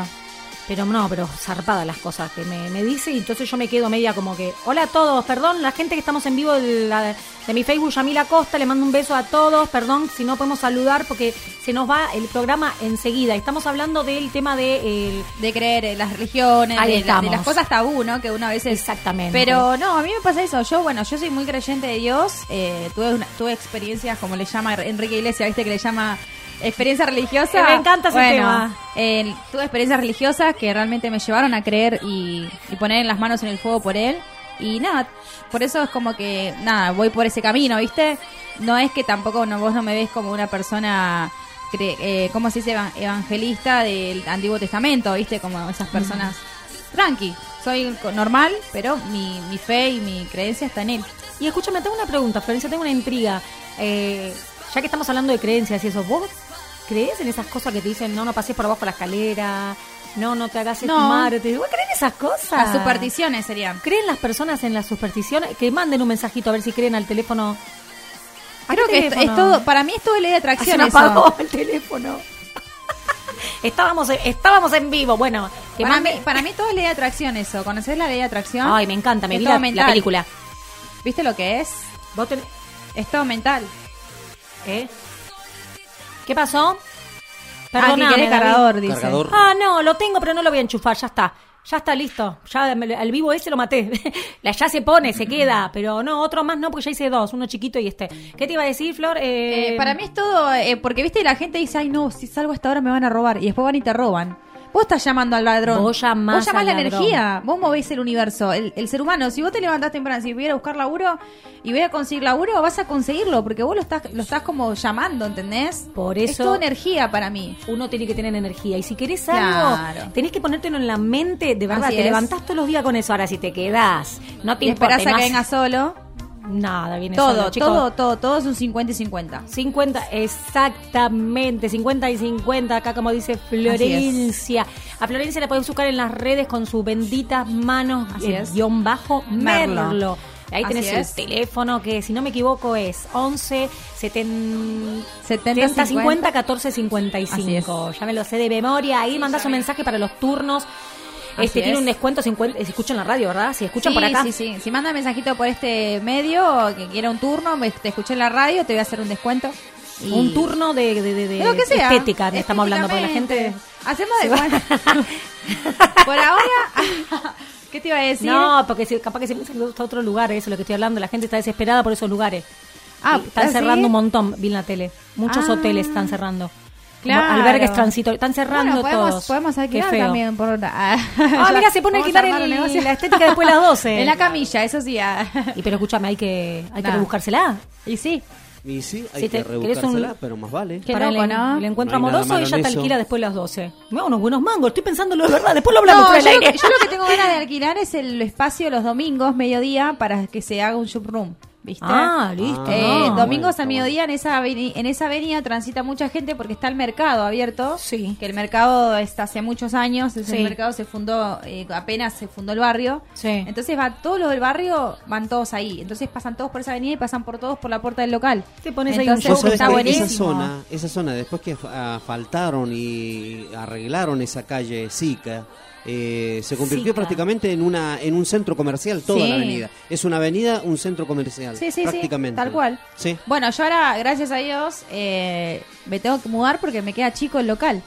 Pero no, pero zarpada las cosas que me, me dice y entonces yo me quedo media como que, hola a todos, perdón, la gente que estamos en vivo de, la- de mi Facebook, Yamila Costa, le mando un beso a todos, perdón si no podemos saludar porque se nos va el programa enseguida. Estamos hablando del tema de... el- de creer en las religiones, de, la- de estamos. las cosas tabú, ¿no? Que uno a veces... Exactamente. Pero no, a mí me pasa eso. Yo, bueno, yo soy muy creyente de Dios. eh, tuve, una- tuve experiencias, como le llama Enrique Iglesias, ¿viste? Que le llama experiencia religiosa. Que me encanta ese Bueno, tema. eh, tuve experiencias religiosas que realmente me llevaron a creer y, y poner las manos en el fuego por él. Y nada, por eso es como que, nada, voy por ese camino, ¿viste? No es que tampoco no, vos no me ves como una persona, cre- eh, ¿cómo se dice? Evan- Evangelista del Antiguo Testamento, ¿viste? Como esas personas tranqui. Soy normal, pero mi, mi fe y mi creencia está en él. Y escúchame, tengo una pregunta, Florencia, tengo una intriga. Eh, ya que estamos hablando de creencias y eso, ¿vos ¿Crees en esas cosas que te dicen, no, no pases por abajo la escalera, no, no te hagas No. estimarte? ¿Vos crees en esas cosas? Las supersticiones serían. ¿Creen las personas en las supersticiones? Que manden un mensajito a ver si creen al teléfono. ¿A Creo que es, teléfono? es todo, para mí es todo ley de se atracción eso. apagó el teléfono. estábamos, en- estábamos en vivo. Bueno, que Para mí, para mí todo es ley de atracción eso. ¿Conoces la ley de atracción? Ay, me encanta, me vi la, película. ¿Viste lo que es? ¿Vos Es todo mental. ¿Eh? ¿Qué pasó? Ah, quiere David. cargador, dice. Cargador. Ah, no, lo tengo, pero no lo voy a enchufar, ya está. Ya está listo. Ya al vivo ese lo maté. La- ya se pone, se queda. Pero no, otro más no, porque ya hice dos, uno chiquito y este. ¿Qué te iba a decir, Flor? Eh, Eh, para mí es todo, eh, porque viste, la gente dice, ay no, si salgo a esta hora me van a robar. Y después van y te roban. Vos estás llamando al ladrón. Vos llamás Vos llamás la ladrón. energía. Vos movés el universo. El, el ser humano, si vos te levantás temprano, si voy a buscar laburo y voy a conseguir laburo, vas a conseguirlo. Porque vos lo estás, lo estás como llamando, ¿entendés? Por Es eso- toda energía para mí. Uno tiene que tener energía. Y si querés Claro. algo, tenés que ponértelo en la mente. De verdad, Así te es. levantás todos los días con eso. Ahora, si te quedás, no te Y importa. esperás a que venga solo. Nada, viene Todo, solo, chicos. todo, todo, todo es un 50 y 50. 50, exactamente, 50 y 50, acá como dice Florencia. A Florencia la puedes buscar en las redes con sus benditas manos, Así eh, es. guion bajo, Merlo. Merlo. Ahí Así tenés es. el teléfono que, si no me equivoco, es 11 70, 70 50 14 55. Ya me lo sé de memoria. Ahí mandás un mensaje para los turnos. Este tiene un descuento 50, si escuchan la radio, ¿verdad? Si escuchan sí, por acá. Sí, sí. Si manda mensajito por este medio, que quiera un turno, me- te escuché en la radio, te voy a hacer un descuento. Y- Un turno de, de, de- de De lo que sea. estética, que estamos hablando, porque la gente... Hacemos de cuenta. Por ahora, ¿qué te iba a decir? No, porque si- capaz que se piensa que gusta otro lugar, eso es lo que estoy hablando. La gente está desesperada por esos lugares. Ah, están ¿ah, cerrando sí? un montón, vi en la tele. Muchos Ah. hoteles están cerrando. Claro. Albergues transitorios. Están cerrando Bueno, podemos, todos. podemos Qué alquilar feo. también por Ah, Ah, mira, se pone a alquilar el- la estética después de las 12. En la camilla, eso sí. ah. Y pero escúchame, hay que, hay que Nah. rebuscársela. Y sí. Y sí, hay Si que rebuscársela, un- pero más vale. Qué Para loco, el, ¿no? el encuentro No amoroso, ella en te alquila después de las 12. Me unos buenos mangos, estoy pensando lo de verdad, después lo hablamos No, yo, lo aire. que, yo lo que tengo ganas de alquilar es el espacio los domingos, mediodía, para que se haga un showroom. ¿Viste? Ah, listo. Eh, no. domingos bueno, al mediodía en esa, en esa avenida transita mucha gente porque está el mercado abierto. Sí. Que el mercado está hace muchos años. ese Sí. mercado se fundó, eh, apenas se fundó el barrio. Sí. Entonces va todos los del barrio, van todos ahí. Entonces pasan todos por esa avenida y pasan por todos por la puerta del local. Te pones ahí un Entonces show está que buenísimo. esa zona, esa zona, después que asfaltaron y arreglaron esa calle Sica, eh, se convirtió Sica. prácticamente en una en un centro comercial toda Sí. la avenida. Es una avenida, un centro comercial. Sí, sí, sí, prácticamente. tal cual. Sí. Bueno, yo ahora, gracias a Dios, eh, me tengo que mudar porque me queda chico el local.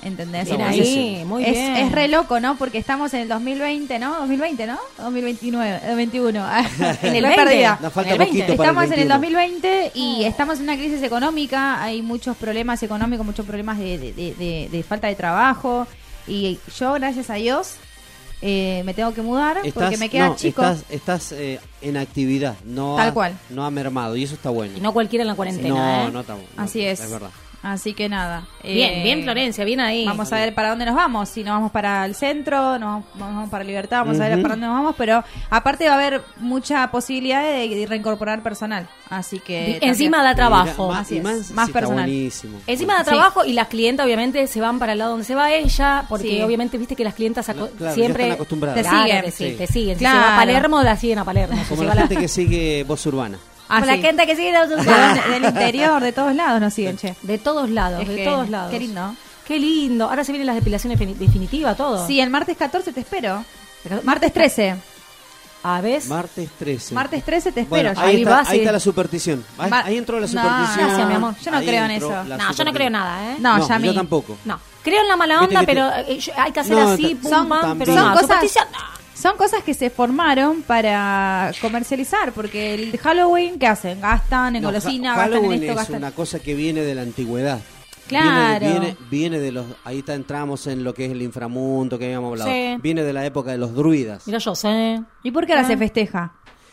¿Entendés? Está ahí, muy es, bien. es re loco, ¿no? Porque estamos en el 2020, ¿no? 2020, ¿no? 2029, eh, 21. En el Re 20. perdida. Da falta En el poquito 20. para Estamos el en el 21. 2020 y estamos en una crisis económica, hay muchos problemas económicos, muchos problemas de, de- de- de- de falta de trabajo y yo, gracias a Dios, eh, me tengo que mudar porque me queda no, chico. Estás, estás, eh, en actividad, no Tal ha, cual. no ha mermado y eso está bueno. Y no cualquiera en la cuarentena, no, ¿eh? no está bueno. Así es. Es verdad. Así que nada. Bien, eh, bien Florencia, bien ahí. Vamos a ver para dónde nos vamos. Si nos vamos para el centro, nos vamos, vamos para Libertad, vamos a ver para dónde nos vamos. Pero aparte va a haber mucha posibilidad de, de reincorporar personal. Así que. También. encima da trabajo. Mira, más, Así y es, más, más sí, personal. buenísimo. Encima Sí. trabajo y las clientas obviamente se van para el lado donde se va ella, porque Sí. obviamente viste que las clientas Claro, siempre están acostumbradas. Te siguen. te siguen. Si Claro. se va a Palermo, la siguen a Palermo. Como la- gente que sigue voz urbana. Ah, Como la sí. gente que sigue ¿De dónde? del interior, de todos lados nos siguen, che. de todos lados, Es de que- todos lados. Qué lindo. Qué lindo. Ahora se vienen las depilaciones defini- definitivas, todo. Sí, el martes 14 te espero. Martes 13. A ver. Martes 13. Martes 13 te espero. Bueno, ahí, Ahí está, va, ahí está la superstición. Ahí, ahí entró la No, superstición. gracias, mi amor. Yo no Ahí creo en eso. No, yo no creo nada, ¿eh? No, No, ya a mí. yo tampoco. No. Creo en la mala onda, pero te- eh, yo- hay que hacer No, así, pum, son- pam, pero Son no, cosas- superstición, no. Son cosas que se formaron para comercializar, porque el Halloween, ¿qué hacen? Gastan en No, golosina, Ha- gastan en Halloween esto, es gastan... una cosa que viene de la antigüedad. Claro. Viene, viene, viene de los. Ahí está, entramos en lo que es el inframundo que habíamos hablado. Sí. Viene de la época de los druidas. Mira, yo sé. ¿Y por qué ahora Ah. se festeja?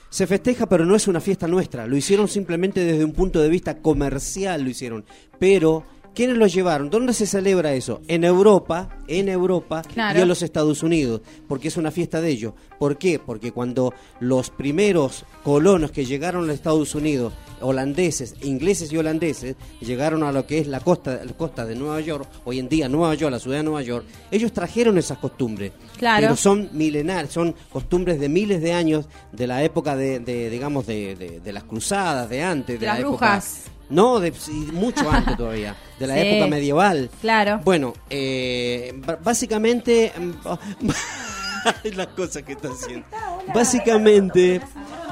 Se festeja, pero no es una fiesta nuestra. Lo hicieron simplemente desde un punto de vista comercial, lo hicieron. Pero ¿Quiénes lo llevaron? ¿Dónde se celebra eso? En Europa, en Europa Claro. y en los Estados Unidos, porque es una fiesta de ellos. ¿Por qué? Porque cuando los primeros colonos que llegaron a los Estados Unidos, holandeses, ingleses y holandeses, llegaron a lo que es la costa, la costa de Nueva York, hoy en día Nueva York, la ciudad de Nueva York, ellos trajeron esas costumbres. Claro. Pero son milenarias, son costumbres de miles de años de la época de, de, digamos, de, de- de las cruzadas, de antes, de, De la las época- brujas. No, de, mucho antes todavía, de la Sí. época medieval. Claro. Bueno, eh, básicamente, mm, las cosas que está haciendo. Básicamente,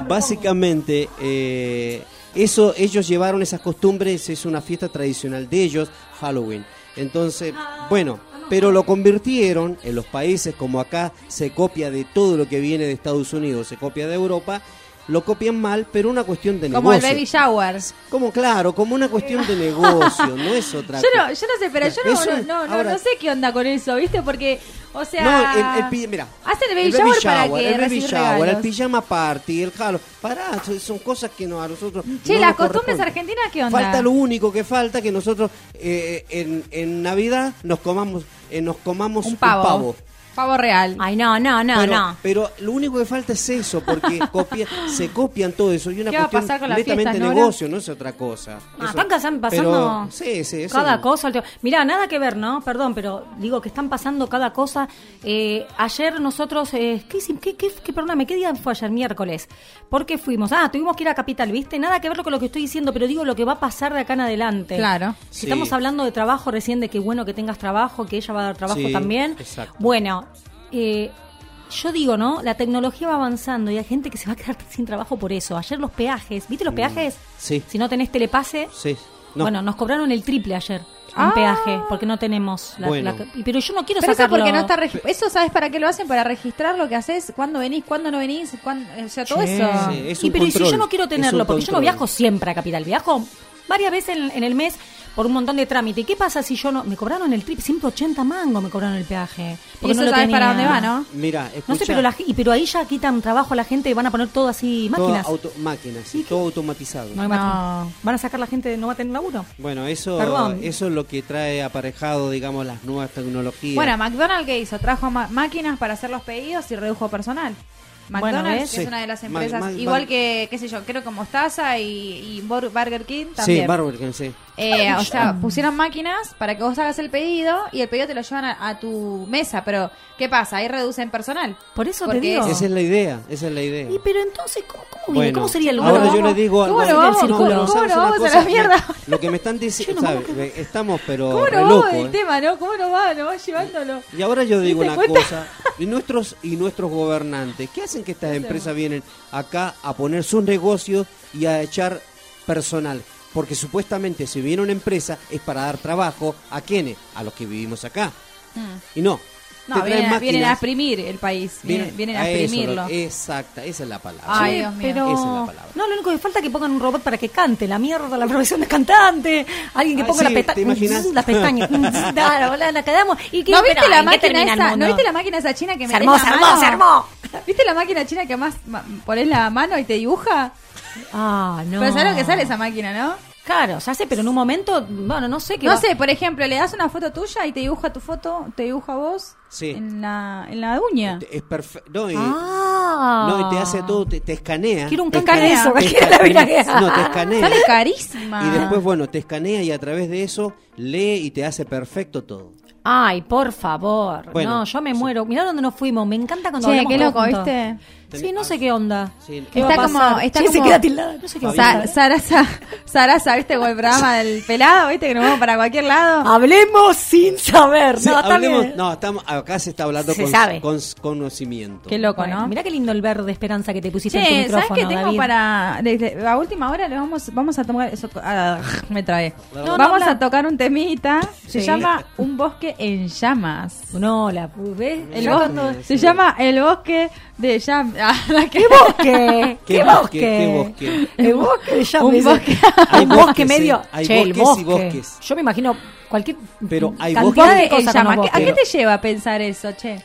básicamente, eh, eso, ellos llevaron esas costumbres, es una fiesta tradicional de ellos, Halloween. Entonces, bueno, pero lo convirtieron en los países como acá se copia de todo lo que viene de Estados Unidos, se copia de Europa. Lo copian mal, pero una cuestión de Como el negocio. baby shower. Como claro, como una cuestión de negocio, no es otra Yo no, yo no sé, pero yo no, no, no, no, ahora- no sé qué onda con eso, ¿viste? Porque, o sea... No, el, el mira. Hacen el baby, el baby shower, para shower, que el baby shower, el pijama party, el jalo. Pará, son- cosas que no, a nosotros. Che, no las costumbres argentinas, ¿qué onda? Falta lo único que falta que nosotros eh, en, en Navidad nos comamos eh, nos comamos Un pavo. Pavo real. Ay, no, no, no, pero, no. pero lo único que falta es eso, porque copia, se copian todo eso. Y una ¿Qué va a cuestión pasar con las netamente negocio, no es otra cosa. Ah, Eso- están pasando pero- sí, sí, eso cada no. cosa. Mirá, nada que ver, ¿no? Perdón, pero digo que están pasando cada cosa. Eh, ayer nosotros, eh, ¿qué? ¿Qué, qué, qué- perdóname, ¿qué día fue ayer? Miércoles. ¿Por qué fuimos? Ah, tuvimos que ir a Capital, ¿viste? Nada que ver con lo que estoy diciendo, pero digo lo que va a pasar de acá en adelante. Claro. Si Sí. estamos hablando de trabajo recién, de que bueno que tengas trabajo, que ella va a dar trabajo Sí, también. exacto. Bueno, eh, yo digo, ¿no? La tecnología va avanzando y hay gente que se va a quedar sin trabajo por eso. Ayer los peajes, ¿viste los peajes? Sí. Si no tenés telepase, Sí. No. bueno, nos cobraron el triple ayer Ah. en peaje porque no tenemos la, Bueno. la- pero yo no quiero Pero eso sacarlo. porque no está eso sabes para qué lo hacen para registrar lo que haces, cuándo venís, cuándo no venís, cuándo, o sea, todo Che. eso. Sí, es y un pero y si yo no quiero tenerlo, un porque yo no viajo siempre a Capital, viajo varias veces en, en el mes por un montón de trámite. ¿Y qué pasa si yo no me cobraron el triple 180 mango me cobraron el peaje? Y eso lo sabes para dónde va, ¿no? Mira, No sé, escucha, pero, la, y- pero ahí ya quitan trabajo a la gente y van a poner todo así todo máquinas. auto- máquinas, sí, todo automatizado. No máquinas. Van a sacar la gente, no va a tener laburo. Bueno, eso, Perdón. eso es lo que trae aparejado, digamos, las nuevas tecnologías. Bueno, McDonald's ¿qué hizo? Trajo máquinas para hacer los pedidos y redujo personal. Bueno, McDonald's que es Sí. una de las empresas, Mac- igual Mac- que, qué sé yo, creo que Mostaza y, y Bur- Burger King también. sí, Burger King, sí. Eh, o sea, pusieron máquinas para que vos hagas el pedido y el pedido te lo llevan a, a tu mesa, pero ¿qué pasa? Ahí reducen personal. Por eso Porque te digo. Esa es la idea, esa es la idea. Y pero entonces, ¿cómo, cómo viene? Bueno, ¿Cómo sería el ahora yo le digo ¿Cómo no vamos? No, ¿Cómo no, no ¿sabes una vamos a la mierda? Lo que me están diciendo, ¿sabes? Estamos pero ¿Cómo no vamos del ¿eh? tema, no? ¿Cómo no va? ¿No va llevándolo? Y ahora yo digo ¿Te una cuenta? cosa, y nuestros y nuestros gobernantes, ¿qué hacen que estas empresas vienen acá a poner sus negocios y a echar personal? Porque supuestamente si viene una empresa es para dar trabajo a quienes, a los que vivimos acá. Y no. No, vienen, a- vienen a máquinas, exprimir el país. Vienen, vienen a exprimirlo. exacta, esa es la palabra. Ay, Dios mío. pero Esa es la palabra. no, lo único que falta es que pongan un robot para que cante, la mierda, la profesión de cantante, alguien que Ah, ponga sí, la pesta- ¿te imaginas? las pestañas, claro, la, la quedamos y que ¿No viste pero, la ¿en qué máquina esa? ¿No viste la máquina esa china que Se metés armó, la se armó, se armó. ¿Viste la máquina china que más ma- pones la mano y te dibuja? Ah, no. Pero ¿sabes lo que sale esa máquina, no? Claro, ya sé, pero en un momento, bueno, no sé qué No va- sé, por ejemplo, le das una foto tuya y te dibuja tu foto, te dibuja vos Sí. en la, en la uña. Es perfecto. No, y, Ah. no, y te hace todo, te, te escanea. Quiero un te escanea, eso, te escanea. No, te escanea. Sale carísima. Y después, bueno, te escanea y a través de eso lee y te hace perfecto todo. Ay, por favor. Bueno, no, yo me muero. Mirá dónde nos fuimos. Me encanta cuando Che, hablamos qué loco, juntos. ¿viste? Sí, no sé qué onda. Sí. ¿Qué va Está como, está se como queda tildada. No sé qué va a Sa- pasar. Sarasa, Sarasa, ¿viste? Como el programa del pelado, ¿viste? Que nos vamos para cualquier lado. Hablemos sin saber. Sí, no, hablemos- estamos, acá se está hablando Se con, sabe. con conocimiento. Qué loco, Bueno, ¿no? Mirá qué lindo el verde esperanza que te pusiste en tu Che, ¿sabes micrófono, qué tengo David? para. Desde, a última hora le vamos, vamos a tomar. Eso, ah, me trae. No, vamos a tocar un temita. Se Sí. llama Un bosque en llamas. No, la ¿ves? El se llama El bosque de llamas. ¿Qué bosque? ¿Qué bosque? ¿Qué bosque? El bosque de llamas. Un bosque. Hay bosque bosques, medio. ¿eh? Hay Che, el bosques y bosque. bosques. Yo me imagino cualquier Pero hay cantidad bosques- de en cosas ¿Qué- ¿A qué te lleva a pensar eso, che?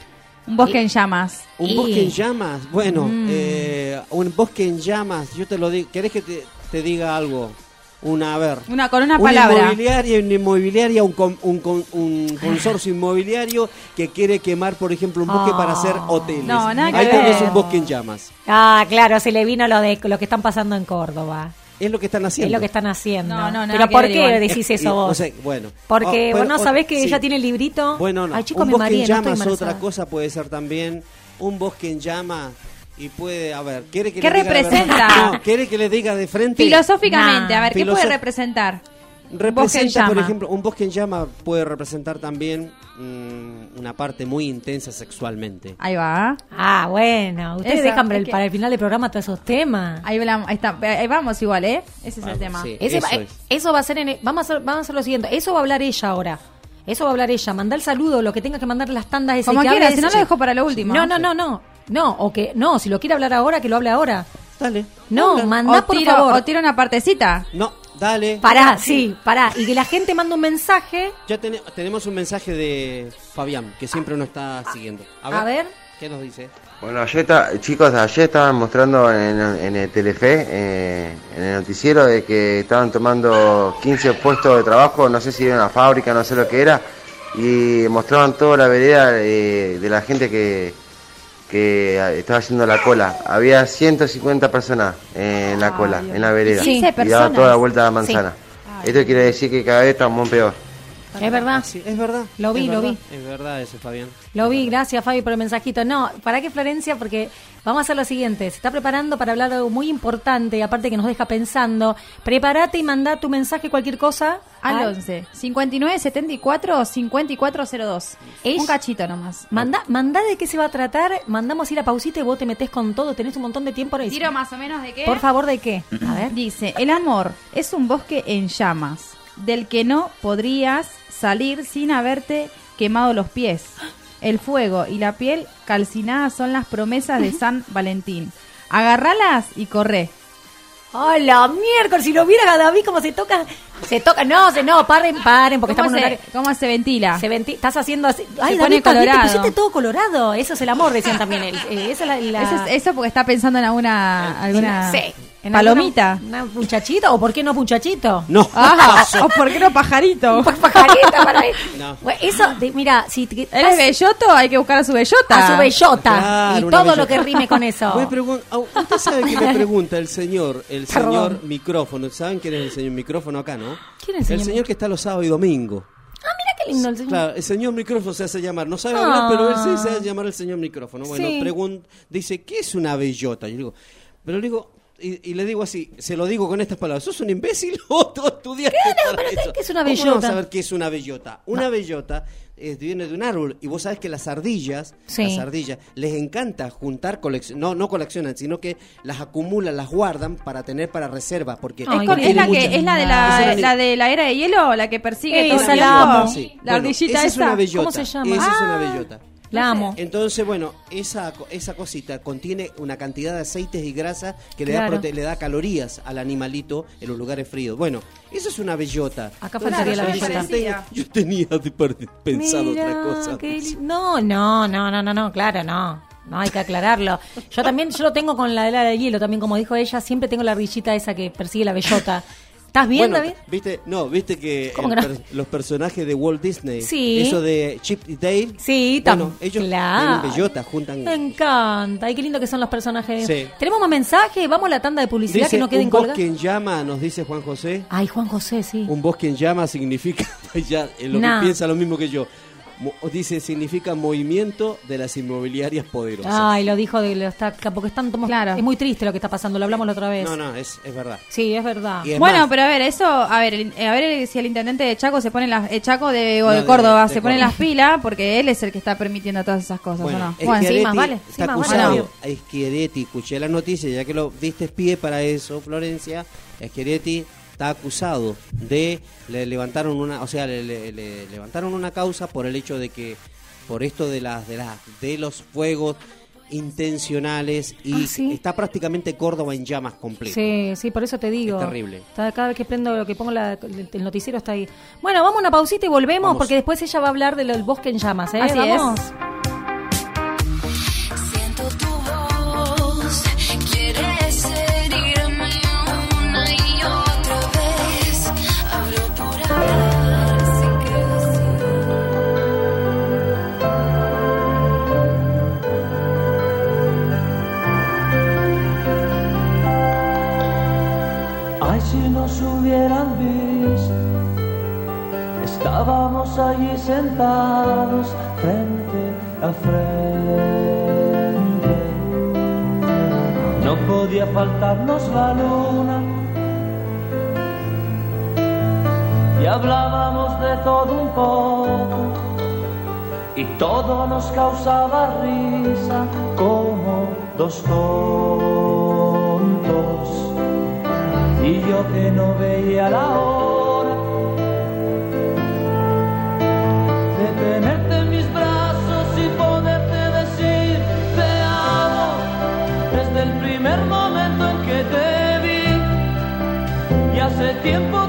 Un bosque en llamas. Un Y- bosque en llamas. Bueno, Mm. eh, un bosque en llamas. Yo te lo digo. ¿Querés que te, te diga algo? Una, a ver, Una, con una una palabra. inmobiliaria, una inmobiliaria, un, con- un, con- un consorcio inmobiliario que quiere quemar, por ejemplo, un bosque Oh. para hacer hoteles. No, nada que Ahí tenés ver. un bosque en llamas. Ah, claro, se le vino lo de lo que están pasando en Córdoba. Es lo que están haciendo. Es lo que están haciendo. No, no, Pero ¿por qué igual. decís Es- eso vos? no sé, bueno. Porque Oh, vos pero- no oh, sabés que sí. ella tiene el librito. Bueno, no. Ay, chicos, un me bosque en llamas, otra cosa puede ser también un bosque en llama y puede, a ver, ¿quiere que ¿Qué le representa? No, ¿quiere que le diga de frente? Filosóficamente, a ver, ¿qué puede representar? Un bosque en Representa, por ejemplo, un bosque en llama puede representar también mm, una parte muy intensa sexualmente. Ahí va. Ah, bueno. Ustedes Esa, dejan para el, que- para el final del programa todos esos temas. Ahí, hablamos- ahí está, ahí vamos igual, ¿eh? Ese es el tema. Ese eso va- es. eso va a ser en el- vamos a hacer, vamos a hacer lo siguiente. Eso va a hablar ella ahora. Eso va a hablar ella. Mandá el saludo, lo que tenga que mandar las tandas ese Como que quiera, hable si no lo dejo para lo último. No, no, no, no. No, o que no, si lo quiere hablar ahora, que lo hable ahora. Dale. No, Habla. mandá o por tiro, favor. O tira una partecita. No, dale. Pará, sí, pará. Y que la gente manda un mensaje. Ya tene- tenemos un mensaje de Fabián, que siempre nos está siguiendo. A ver. A ver. ¿Qué nos dice? Bueno, ayer está- chicos, ayer estaban mostrando en, en el Telefe, eh, en el noticiero, de que estaban tomando 15 puestos de trabajo, no sé si era una fábrica, no sé lo que era, y mostraban toda la vereda eh, de la gente que, que eh, estaba haciendo la cola. Había 150 personas en la cola, en la vereda, Sí. y daba toda la vuelta a la manzana. Sí. Esto quiere decir que cada vez estamos peor. Es verdad. Sí, es verdad. Lo vi, es lo verdad, vi. Es verdad ese Fabián. Lo vi, gracias Fabi por el mensajito. No, ¿para qué Florencia? Porque vamos a hacer lo siguiente. Se está preparando para hablar de algo muy importante, aparte que nos deja pensando. Prepárate y manda tu mensaje, cualquier cosa. Al 11 59 74 5402. Un cachito nomás. Manda, manda de qué se va a tratar. Mandamos ir a pausita y vos te metés con todo. Tenés un montón de tiempo ahora. Tiro más o menos de qué. Por favor, ¿de qué? A ver. Dice, el amor es un bosque en llamas, del que no podrías salir sin haberte quemado los pies. El fuego y la piel calcinadas son las promesas de San Valentín. Agarralas y corre. Hola, miércoles, si lo vieras a David cómo se toca, se toca, no, se no, paren, paren, porque ¿Cómo estamos en un ¿Cómo se ventila? se venti- estás haciendo así, ay, Se pone también te colorado. pusiste todo colorado, eso es el amor, decían también, el- eh, esa es la, la- Eso, es- eso porque está pensando en alguna, alguna Sí, en palomita. alguna- ¿Una muchachita o por qué no muchachito? No. Ah, o por qué no pajarito. Pajarita para mí. No. Bueno, eso, de- mira, si te- Él es belloto, hay que buscar a su bellota. a su bellota Claro, y todo bellota. lo que rime con eso. Usted sabe que me pregunta el señor, el Perdón. señor micrófono. ¿Saben quién es el señor micrófono acá, no? ¿Quién es el señor que está los sábados y domingos. Ah, mira qué lindo el señor. Claro, el señor micrófono se hace llamar. No sabe Ah. hablar, pero él se hace llamar el señor micrófono. Bueno, Sí. dice, ¿qué es una bellota? Yo digo, pero le digo, y, y le digo así, se lo digo con estas palabras, ¿sos un imbécil o tú estudiaste para eso? ¿qué es una ¿Cómo no bellota? vas a saber qué es una bellota? Una bellota eh, viene de un árbol y vos sabés que las ardillas, Sí. las ardillas, les encanta juntar colección, no, no coleccionan, sino que las acumulan, las guardan para tener para reserva, porque Es, la que es la de la, de la era de hielo, la que persigue Esa todo el la tiempo. amo. Sí. La Bueno, ardillita esa es esa. una bellota. ¿Cómo se llama? Esa es una Ah. bellota. La amo. Entonces, bueno, esa, co- esa cosita contiene una cantidad de aceites y grasas que le, da prote- le da calorías al animalito en los lugares fríos. Bueno, eso es una bellota. Acá faltaría la yo bellota. tenía- Yo tenía pensado Mira, otra cosa. No, no, no, no, no, no, claro, no. No, hay que aclararlo. Yo también, yo lo tengo con la de la de hielo, también como dijo ella, siempre tengo la ardillita esa que persigue la bellota. ¿Estás bien, Bueno, David? ¿viste? No, viste que, per- los personajes de Walt Disney, Sí. eso de Chip y Dale, Sí, bueno, ellos claro. bellota, juntan Me encanta. Ay, qué lindo que son los personajes. Sí. Tenemos más mensajes, vamos a la tanda de publicidad Dice, que no queden un colgados. bosque en llama, nos dice Juan José. Ay, Juan José, sí. Un bosque en llama significa, ya, eh, lo Nah. que piensa lo mismo que yo. Dice, significa movimiento de las inmobiliarias poderosas. Ay, lo dijo de lo está, porque están tomando- Claro. Es muy triste lo que está pasando, lo hablamos la otra vez. no, no, es, es verdad. Sí, es verdad. Es Bueno, más, pero a ver, eso, a ver, el- a ver si el intendente de Chaco se pone las, eh, Chaco de, o No, de de- Córdoba de se pone las pilas porque él es el que está permitiendo todas esas cosas, bueno, ¿o no? Bueno, sí, más vale, sí, está más vale. acusado. A Schiaretti, escuché la noticia, ya que lo diste pie para eso, Florencia, Schiaretti está acusado de le levantaron una, o sea, le, le- le levantaron una causa por el hecho de que por esto de las de las de los fuegos intencionales y Ah, ¿sí? está prácticamente Córdoba en llamas completo. Sí, sí, por eso te digo. Es terrible. Está- cada vez que prendo lo que pongo la- el, noticiero está ahí. Bueno, vamos a una pausita y volvemos Vamos. porque después ella va a hablar del bosque en llamas, ¿eh? Así vamos. Siento la luna. Y hablábamos de todo un poco. Y todo nos causaba risa como dos tontos. Y yo que no veía la hora y hace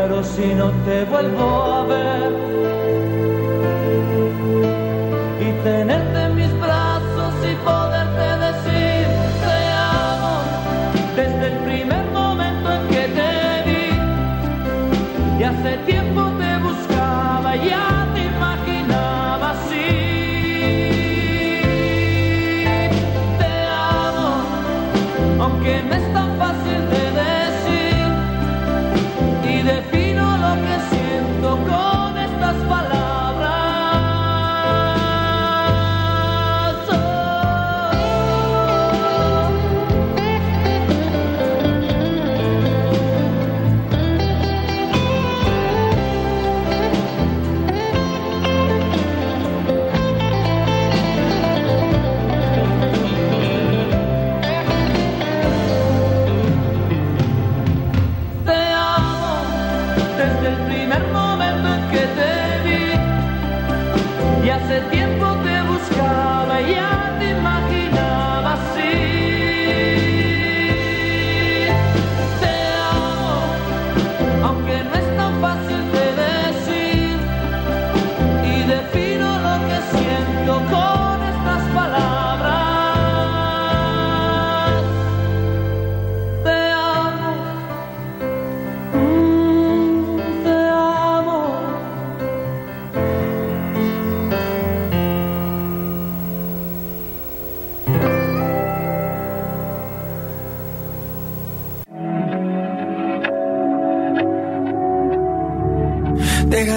si no te vuelvo a ver. Y tenerte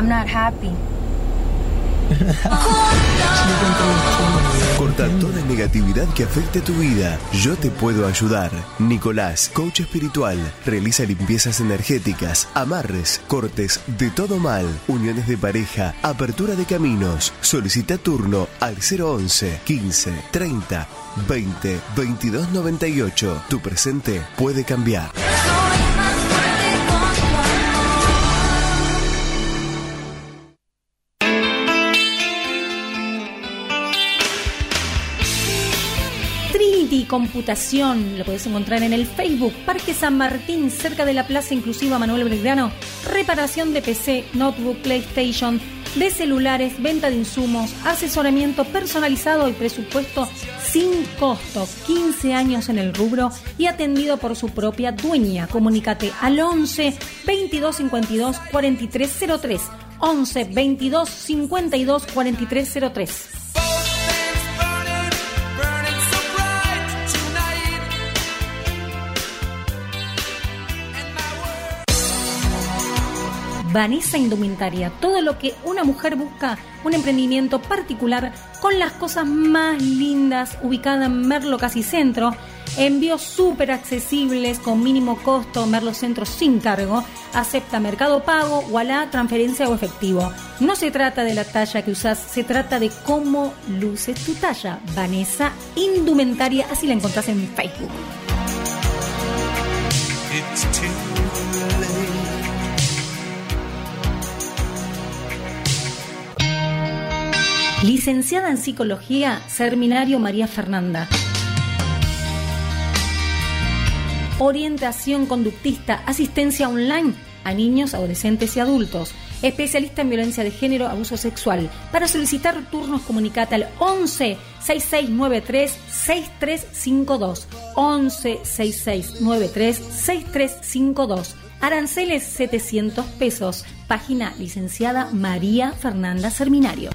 I'm not happy. Corta toda negatividad que afecte tu vida. Yo te puedo ayudar. Nicolás, coach espiritual, realiza limpiezas energéticas, amarres, cortes de todo mal, uniones de pareja, apertura de caminos. Solicita turno al 011 15 30 20 22 98. Tu presente puede cambiar. Computación, lo puedes encontrar en el Facebook Parque San Martín, cerca de la Plaza Inclusiva Manuel Belgrano. Reparación de PC, notebook, PlayStation, de celulares, venta de insumos, asesoramiento personalizado y presupuesto sin costo. 15 años en el rubro y atendido por su propia dueña. Comunícate al 11 22 52 4303. 11 22 52 4303. Vanessa Indumentaria, todo lo que una mujer busca, un emprendimiento particular con las cosas más lindas, ubicada en Merlo Casi Centro, envíos súper accesibles con mínimo costo, Merlo Centro sin cargo, acepta mercado pago, la transferencia o efectivo. No se trata de la talla que usas, se trata de cómo luces tu talla. Vanessa Indumentaria, así la encontrás en Facebook. Licenciada en Psicología, Seminario María Fernanda. Orientación conductista, asistencia online a niños, adolescentes y adultos. Especialista en violencia de género, abuso sexual. Para solicitar turnos, comunicate al 11 6693 6352. 11 6693 6352. Aranceles 700 pesos. Página licenciada María Fernanda Seminario.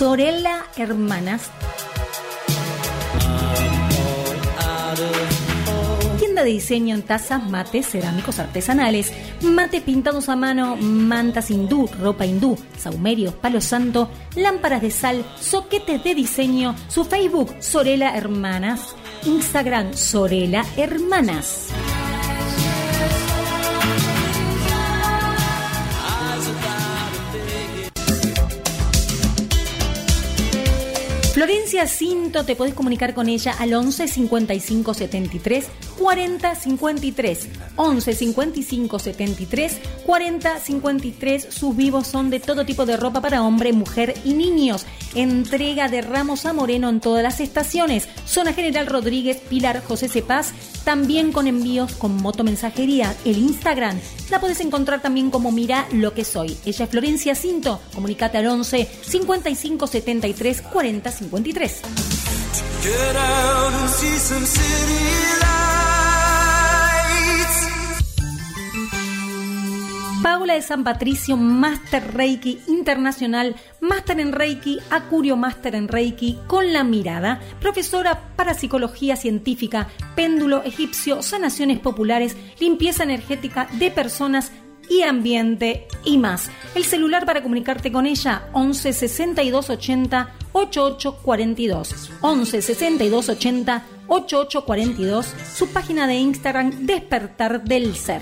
Sorella Hermanas. De diseño en tazas, mates, cerámicos artesanales, mate pintados a mano, mantas hindú, ropa hindú, saumerios, palo santo, lámparas de sal, soquetes de diseño, su Facebook Sorella Hermanas, Instagram Sorella Hermanas. Florencia Cinto, te podés comunicar con ella al 11 55 73 40 53. 11 55 73 40 53. Sus vivos son de todo tipo de ropa para hombre, mujer y niños. Entrega de Ramos a Moreno en todas las estaciones. Zona General Rodríguez, Pilar José Cepaz. También con envíos con motomensajería. El Instagram la podés encontrar también como Mira lo que soy. Ella es Florencia Cinto. Comunicate al 11 55 73 40 53. Get out and see some city lights. Paula de San Patricio, Master Reiki Internacional, Master en Reiki, Acurio Master en Reiki, con la mirada, profesora para psicología científica, péndulo egipcio, sanaciones populares, limpieza energética de personas y ambiente y más. El celular para comunicarte con ella 11 62 80 88 42 11 62 80 88 42 su página de Instagram Despertar del Ser.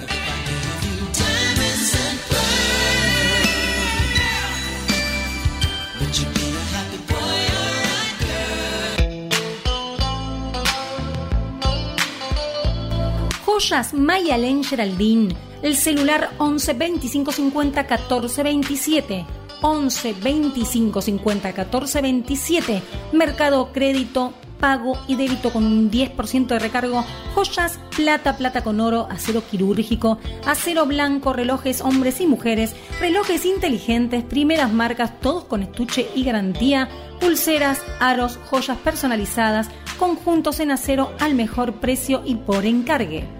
Joyas Mayalen Geraldine. El celular 11 25 50 14 27. 11 25 50 14 27. Mercado Crédito, pago y débito con un 10% de recargo. Joyas, plata, plata con oro, acero quirúrgico, acero blanco, relojes hombres y mujeres, relojes inteligentes, primeras marcas, todos con estuche y garantía. Pulseras, aros, joyas personalizadas, conjuntos en acero al mejor precio y por encargue.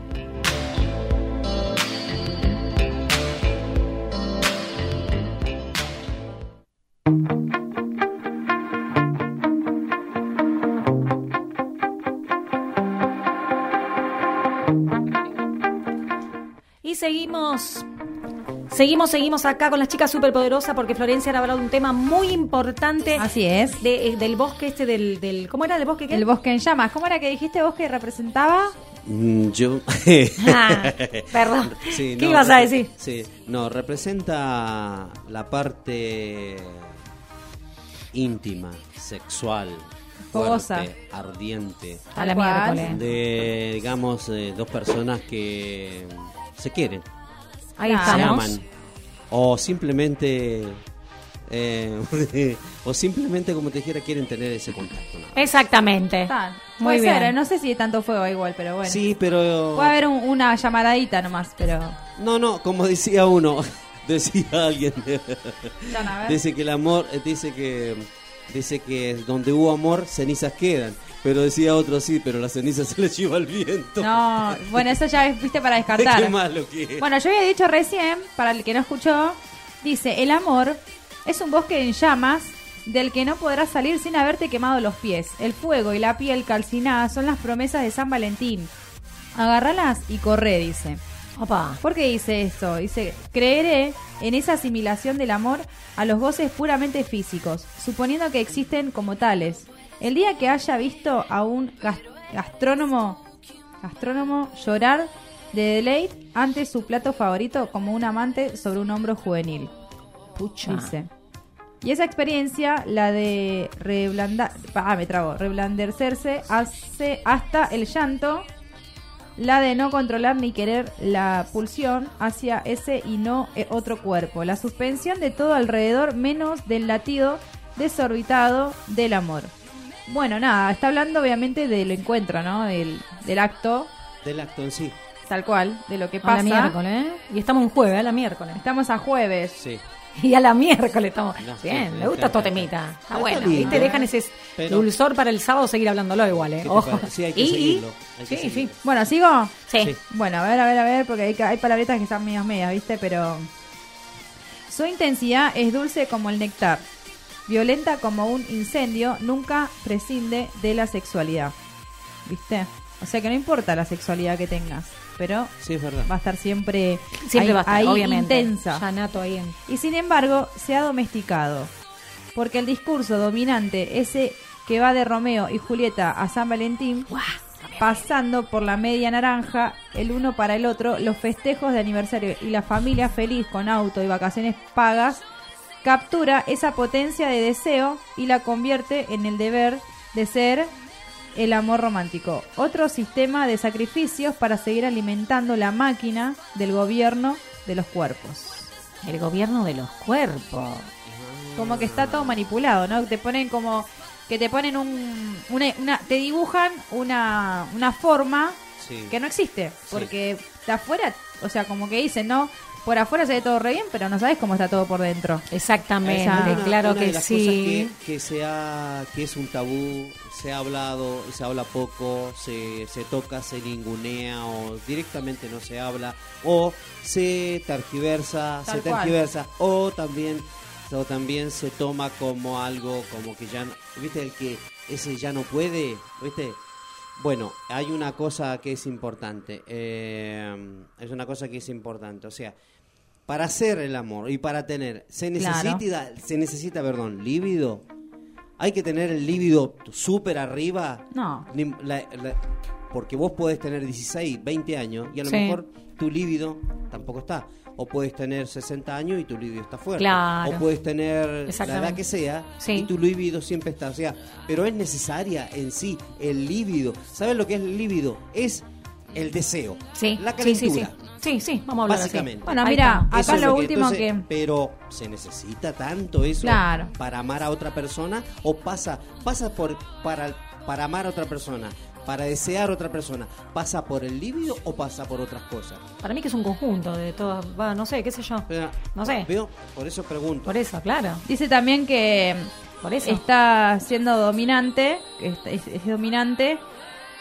Y seguimos. Seguimos, seguimos acá con las chicas superpoderosas porque Florencia ha hablado de un tema muy importante. Así es. De, eh, del bosque este, del, del... ¿Cómo era el bosque? qué? El bosque en llamas. ¿Cómo era que dijiste vos que representaba? Mm, Yo. Ah, perdón. Sí, ¿Qué ibas a decir? Sí, no, representa la parte íntima, sexual, Fogosa. fuerte, ardiente. A la miércoles. De, digamos, eh, dos personas que se quieren, Ahí se estamos. aman. O simplemente. eh, o simplemente, como te dijera, quieren tener ese contacto. ¿no? Exactamente. Está. Muy Puede bien. eh, no sé si tanto fuego igual, pero bueno. Sí, pero. Puede haber un- una llamadadita nomás, pero... No, no, como decía uno, decía alguien. Dice que el amor, eh, dice que dice que donde hubo amor, cenizas quedan. Pero decía otro sí, pero las cenizas se les lleva el viento. No, bueno, eso ya viste, para descartar. Qué malo que es. Bueno, yo había dicho recién, para el que no escuchó, dice, el amor es un bosque en llamas del que no podrás salir sin haberte quemado los pies. El fuego y la piel calcinada son las promesas de San Valentín. Agárralas y corre, dice. ¿Por qué dice esto? Dice, creeré en esa asimilación del amor a los goces puramente físicos, suponiendo que existen como tales. El día que haya visto a un gas- gastrónomo, gastrónomo llorar de deleite ante su plato favorito como un amante sobre un hombro juvenil. Pucha. Dice. Y esa experiencia, la de reblandar, ah, me trago, reblandecerse hace hasta el llanto, la de no controlar ni querer la pulsión hacia ese y no eh, otro cuerpo, la suspensión de todo alrededor menos del latido desorbitado del amor. Bueno, nada, está hablando obviamente del encuentro, ¿no? Del, del acto, Del acto en sí. tal cual, de lo que A pasa. la miércoles, ¿eh? Y estamos un jueves, a la miércoles. Estamos a jueves. Sí. Y a la miércoles estamos. No, Bien, sí, me gusta estos temitas. Está está bueno, lindo, ¿viste? ¿eh? Dejan ese Pero- dulzor para el sábado seguir hablándolo igual, ¿eh? ¿Qué te Ojo. Sí, hay que Y- y- seguirlo, hay que Sí, sí. Bueno, ¿sigo? Sí. Sí. Bueno, a ver, a ver, a ver, porque hay, hay palabritas que están medias medias, ¿viste? Pero su intensidad es dulce como el néctar, violenta como un incendio, nunca prescinde de la sexualidad, ¿viste? O sea que no importa la sexualidad que tengas, pero Sí, es verdad. va a estar siempre, Siempre ahí, va a estar, ahí obviamente. intensa. Ya nato ahí en. Y sin embargo, se ha domesticado. Porque el discurso dominante, ese que va de Romeo y Julieta a San Valentín, pasando por la media naranja, el uno para el otro, los festejos de aniversario y la familia feliz con auto y vacaciones pagas, captura esa potencia de deseo y la convierte en el deber de ser el amor romántico. Otro sistema de sacrificios para seguir alimentando la máquina del gobierno de los cuerpos. El gobierno de los cuerpos. Como que está todo manipulado, ¿no? Te ponen como que te ponen un una, una- te dibujan una una forma Sí. que no existe, porque de afuera, o sea, como que dicen, ¿no? Por afuera se ve todo re bien, pero no sabes cómo está todo por dentro. Exactamente, Una- claro una que de las sí. cosas que, que se ha- que es un tabú, se ha hablado, se habla poco, se, se toca, se ningunea o directamente no se habla o se tergiversa, Tal se cual. tergiversa o también o también se toma como algo como que ya, no- viste el que ese ya no puede, viste. Bueno, hay una cosa que es importante, eh, es una cosa que es importante, o sea, para hacer el amor y para tener, se Claro. necesita, se necesita, perdón, líbido. Hay que tener el líbido súper arriba. No. Ni- la- la- porque vos podés tener 16, 20 años y a lo Sí. mejor tu líbido tampoco está. O puedes tener 60 años y tu líbido está fuerte. Claro. O puedes tener la edad que sea Sí. y tu líbido siempre está. O sea, pero es necesaria en sí el líbido. ¿Sabes lo que es el líbido? Es el deseo. Sí, La calentura. sí. Sí, sí, vamos a hablar así. Básicamente. Bueno, mira, acá es lo que- último entonces, que Pero se necesita tanto eso Claro. para amar a otra persona o pasa pasa por para para amar a otra persona, para desear a otra persona, pasa por el líbido o pasa por otras cosas. Para mí que es un conjunto de todas, no sé, qué sé yo. No sé. Veo, por eso pregunto. Por eso, claro. Dice también que Por eso. está siendo dominante, es, es dominante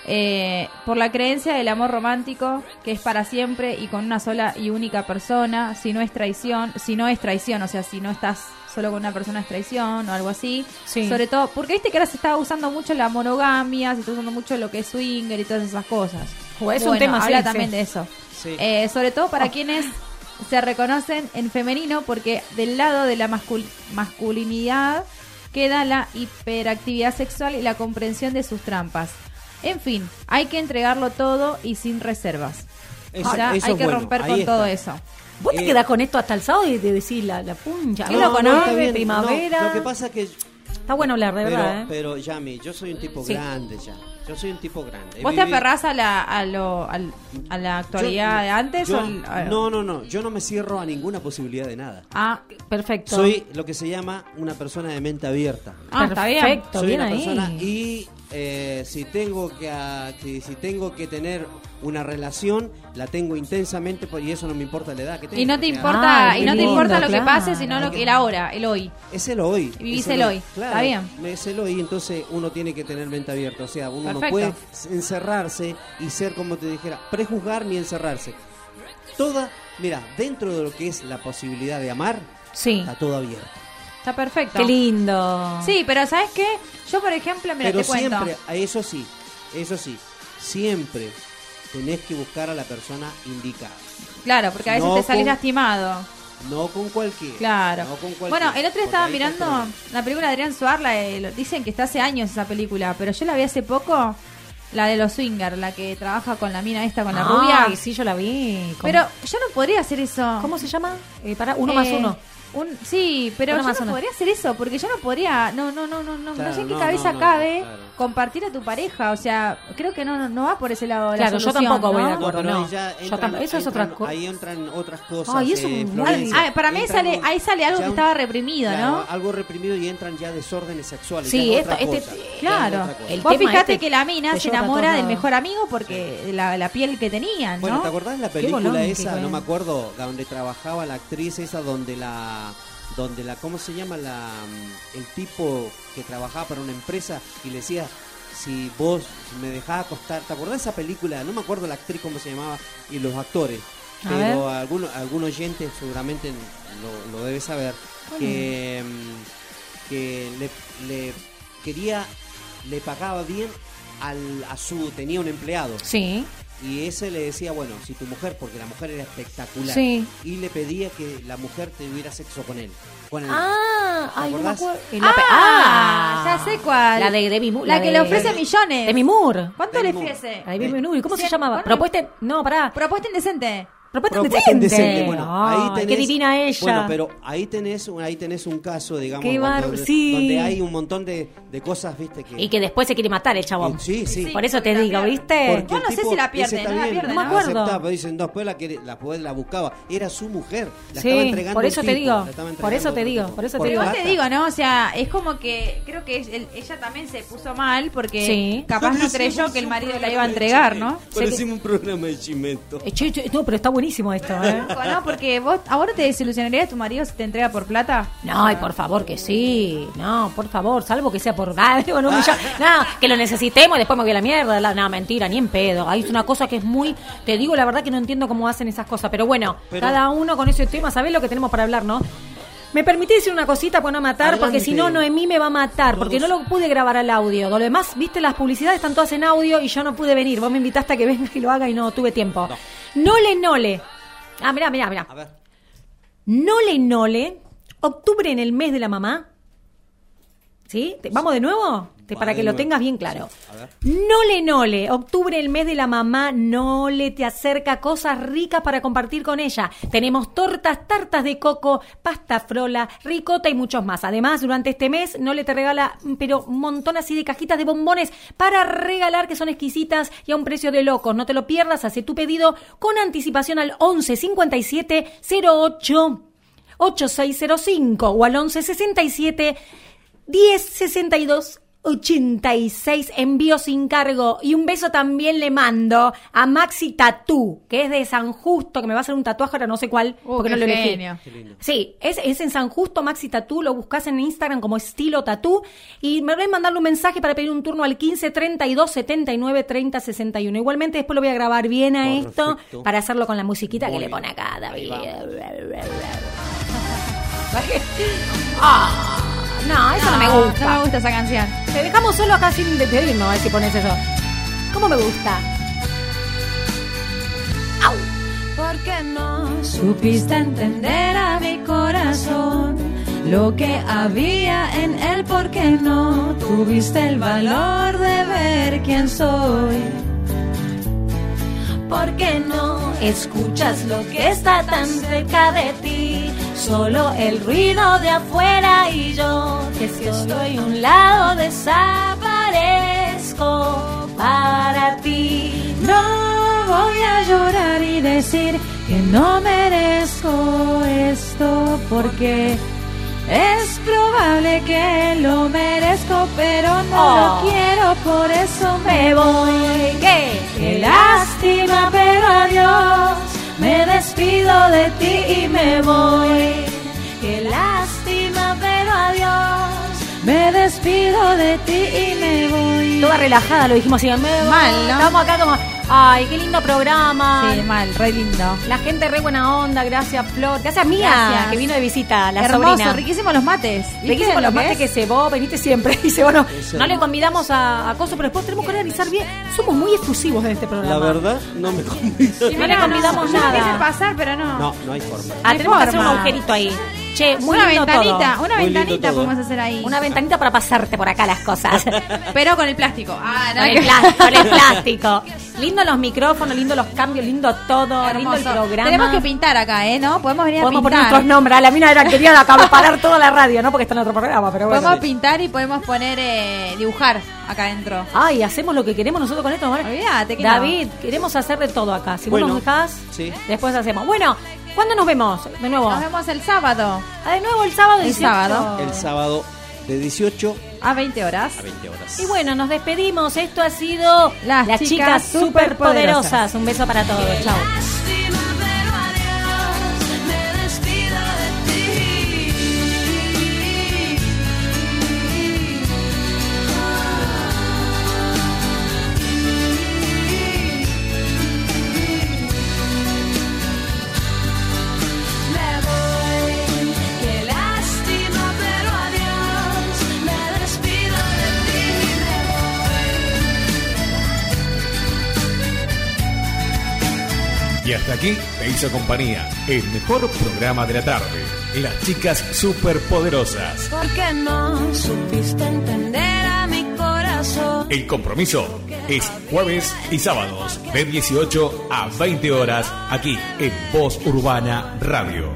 eh, por la creencia del amor romántico, que es para siempre y con una sola y única persona, si no es traición, si no es traición, o sea, si no estás solo con una persona es traición o algo así. Sí. Sobre todo, porque viste que ahora se está usando mucho la monogamia, se está usando mucho lo que es swinger y todas esas cosas. Jo, es un Bueno, tema, sí, habla sí. también de eso. Sí. Eh, sobre todo para Oh. quienes se reconocen en femenino, porque del lado de la mascul- masculinidad queda la hiperactividad sexual y la comprensión de sus trampas. En fin, hay que entregarlo todo y sin reservas. Eso- eso hay que bueno, romper con está. todo eso. Vos te Eh, quedás con esto hasta el sábado y de decir la, la puncha. Qué ¿Qué loco, ¿no? bien, primavera. no, lo que pasa que Está bueno hablar, de pero, verdad, ¿eh? pero Yami, yo soy un tipo Sí. grande ya. Yo soy un tipo grande. He ¿Vos te vivido- aferrás a la, a lo, al- a la actualidad Yo- de antes? yo- o no, no, no. Yo no me cierro a ninguna posibilidad de nada. Ah, perfecto. Soy lo que se llama una persona de mente abierta. Ah, está bien. Perfecto, Soy bien una ahí. persona y eh, si tengo que, ah, que- si tengo que tener una relación la tengo intensamente por- y eso no me importa la edad que tenga. Y no te importa, Ay, y no te importa lindo, lo que pase, sino lo que el ahora, el hoy. Es el hoy. Y vivís el hoy. Claro, Está bien. Es el hoy, entonces uno tiene que tener mente abierta. O sea, uno no Perfecto. puede encerrarse y ser, como te dijera, prejuzgar ni encerrarse. Toda, mira, dentro de lo que es la posibilidad de amar, Sí. está todo abierto. Está perfecto. Qué lindo. Sí, pero ¿sabes qué? Yo, por ejemplo, mira, Pero te cuento. siempre, a eso sí, eso sí, siempre tenés que buscar a la persona indicada. Claro, porque a veces No te salís con- lastimado. No con cualquiera. Claro. No con cualquiera, Bueno, el otro estaba mirando la película de Adrián Suar, la de- lo- dicen que está hace años esa película, pero yo la vi hace poco, la de los swingers, la que trabaja con la mina esta, con la rubia. Ay, sí, yo la vi. ¿Cómo- Pero yo no podría hacer eso. ¿Cómo se llama? Eh, para uno más Eh, uno. Un, sí, pero yo más no podría hacer eso, porque yo no podría, no, no, no, no, no, Claro, no sé en qué no, cabeza no, no, cabe claro. compartir a tu pareja, o sea, creo que no, no, no va por ese lado la Claro, yo solución, tampoco voy de acuerdo. no. ya Yo entran- eso es otra cosa. Ahí entran otras cosas. Ay, eso eh. Ah, para mí Entran sale, un- ahí sale algo que un- estaba reprimido, claro, ¿no? Algo reprimido y entran ya desórdenes sexuales. Sí, esta- este- Claro. El Vos fijate este que la mina se enamora del mejor amigo porque la, la piel que tenían, Bueno, ¿no? ¿te acordás la película esa? No me acuerdo, donde trabajaba la actriz esa, donde la, donde la, ¿cómo se llama la, mm, el tipo que trabajaba para una empresa y le decía si vos me dejás acostar, ¿te acordás de esa película? No me acuerdo la actriz cómo se llamaba y los actores, A pero algún algún oyente seguramente lo, lo debe saber que mm, que le, le quería le pagaba bien al, a su tenía un empleado Sí. Y ese le decía, bueno, si tu mujer, porque la mujer era espectacular, Sí. y le pedía que la mujer tuviera sexo con él. Con él. Ah, ay, no me acuerdo. Pe- Ah, ya sé cuál. La de Demi Moore. La que le ofrece millones. Demi Moore. ¿Cuánto Demi le ofrece? Demi Moore. ¿Cómo se llamaba? Propuesta. No, pará. Propuesta indecente. Propuesta Propuesta indecente. indecente. Bueno, ahí Ay, tenés- qué divina ella. Bueno, pero ahí tenés, un- ahí tenés un caso, digamos, Qué bar- donde, sí. donde hay un montón de, de cosas, viste, que... Y que después se quiere matar el chabón. Sí, sí. Por eso te digo, ¿viste? Porque el tipo ese está bien, No me acuerdo. aceptaba, pero dicen, no, después la, quería- la, la buscaba. Era su mujer. La Sí, estaba entregando por eso te tipo, digo, la por eso te digo, por eso te digo. Igual te plata. digo, ¿no? O sea, es como que creo que el- ella también se puso mal porque Sí. capaz no creyó que el marido la iba a entregar, ¿no? Parecimos un programa de chimento. Eh, no, pero está buenísimo esto, ¿eh? No, porque vos, ¿a vos no te desilusionaría tu marido si te entrega por plata? No, y por favor que sí. No, por favor, salvo que sea por algo, no, no, que lo necesitemos y después me voy a la mierda. La- No, mentira, ni en pedo. Hay una cosa que es muy. Te digo la verdad que no entiendo cómo hacen esas cosas. Pero bueno, Pero- cada uno con ese tema, ¿sabés lo que tenemos para hablar, no? Me permití decir una cosita para no matar, Adelante. porque si no, Noemí me va a matar, porque no lo pude grabar al audio. Lo demás, viste, las publicidades están todas en audio y yo no pude venir. Vos me invitaste a que venga y lo haga y no tuve tiempo. Nole, nole. Ah, mirá, mirá, mirá. A ver. Nole Nole, octubre en el mes de la mamá. ¿Sí? ¿Vamos de nuevo? Te- para que lo tengas bien claro. Ver. Nole Nole, octubre el mes de la mamá, Nole te acerca cosas ricas para compartir con ella. Tenemos tortas, tartas de coco, pasta frola, ricota y muchos más. Además, durante este mes, Nole te regala, pero un montón así de cajitas de bombones para regalar que son exquisitas y a un precio de locos. No te lo pierdas, hace tu pedido con anticipación al 11 57 08 8605 o al 11 67 10 62 86 envío sin cargo. Y un beso también le mando a Maxi Tatú que es de San Justo que me va a hacer un tatuaje ahora no sé cuál Uh, porque qué no lo elegí. genio. Sí, es, es en San Justo Maxi Tatú, lo buscas en Instagram como estilo tatú. Y me voy a mandarle un mensaje para pedir un turno al 15 32 79 30 61. Igualmente después lo voy a grabar bien a esto para hacerlo con la musiquita que le pone acá David. Ah, no, eso no, me gusta. No me gusta esa canción. Te dejamos solo acá sin despedirnos, a ver si pones eso. ¿Cómo me gusta? ¿Por qué no supiste entender a mi corazón lo que había en él? ¿Por qué no tuviste el valor de ver quién soy? ¿Por qué no escuchas lo que está tan cerca de ti? Solo el ruido de afuera y yo, que si estoy a un lado desaparezco para ti. No voy a llorar y decir que no merezco esto porque es probable que lo merezco, pero no Oh. lo quiero, por eso me voy. ¿Qué? Qué lástima, pero adiós. Me despido de ti y me voy. Qué lástima, pero adiós. Me despido de ti y me voy. Toda relajada, lo dijimos así. me- Mal, ¿no? Estamos acá como, ay, qué lindo programa. Sí, mal, re lindo. La gente re buena onda, gracias Flor. Gracias Mía, Gracias. que vino de visita, la Hermoso, sobrina. riquísimos los mates. ¿Viste Riquísimo lo los mates es? que se vos veniste siempre. Dice, bueno, no le convidamos a, a Coso, pero después tenemos que organizar bien. Somos muy exclusivos en este programa. La verdad, no me convido. No le convidamos quise nada. pasar, pero no. No, no hay forma. Ah, hay tenemos que hacer un agujerito ahí. Che, muy una lindo ventanita, todo. una Muy ventanita podemos hacer ahí. Una ventanita para pasarte por acá las cosas. Pero con el plástico. Ah, no, con, el plástico, con el plástico. Lindo los micrófonos, lindo los cambios, lindo todo, lindo el programa. Tenemos que pintar acá, ¿eh? ¿No? Podemos venir Podemos a poner pintar. nuestros nombres. A la mina era quería acaparar toda la radio, ¿no? Porque está en otro programa, pero bueno. Podemos pintar y podemos poner, eh, dibujar acá adentro. Ay, hacemos lo que queremos nosotros con esto. ¿vale? Olvídate que no. David, queremos hacer de todo acá. Si Bueno, vos nos dejás, sí. después hacemos. Bueno, ¿cuándo nos vemos? De nuevo. Nos vemos el sábado Ah, de nuevo el sábado. El 18. sábado. El sábado de 18 a 20 horas. a 20 horas. Y bueno, nos despedimos. Esto ha sido Las Las, chicas chicas superpoderosas. superpoderosas. Un beso para todos. Chao. Hasta aquí te hizo compañía el mejor programa de la tarde. Las chicas superpoderosas. ¿Por qué no supiste entender a mi corazón? El compromiso Es jueves y sábados de 18 a 20 horas aquí en Voz Urbana Radio.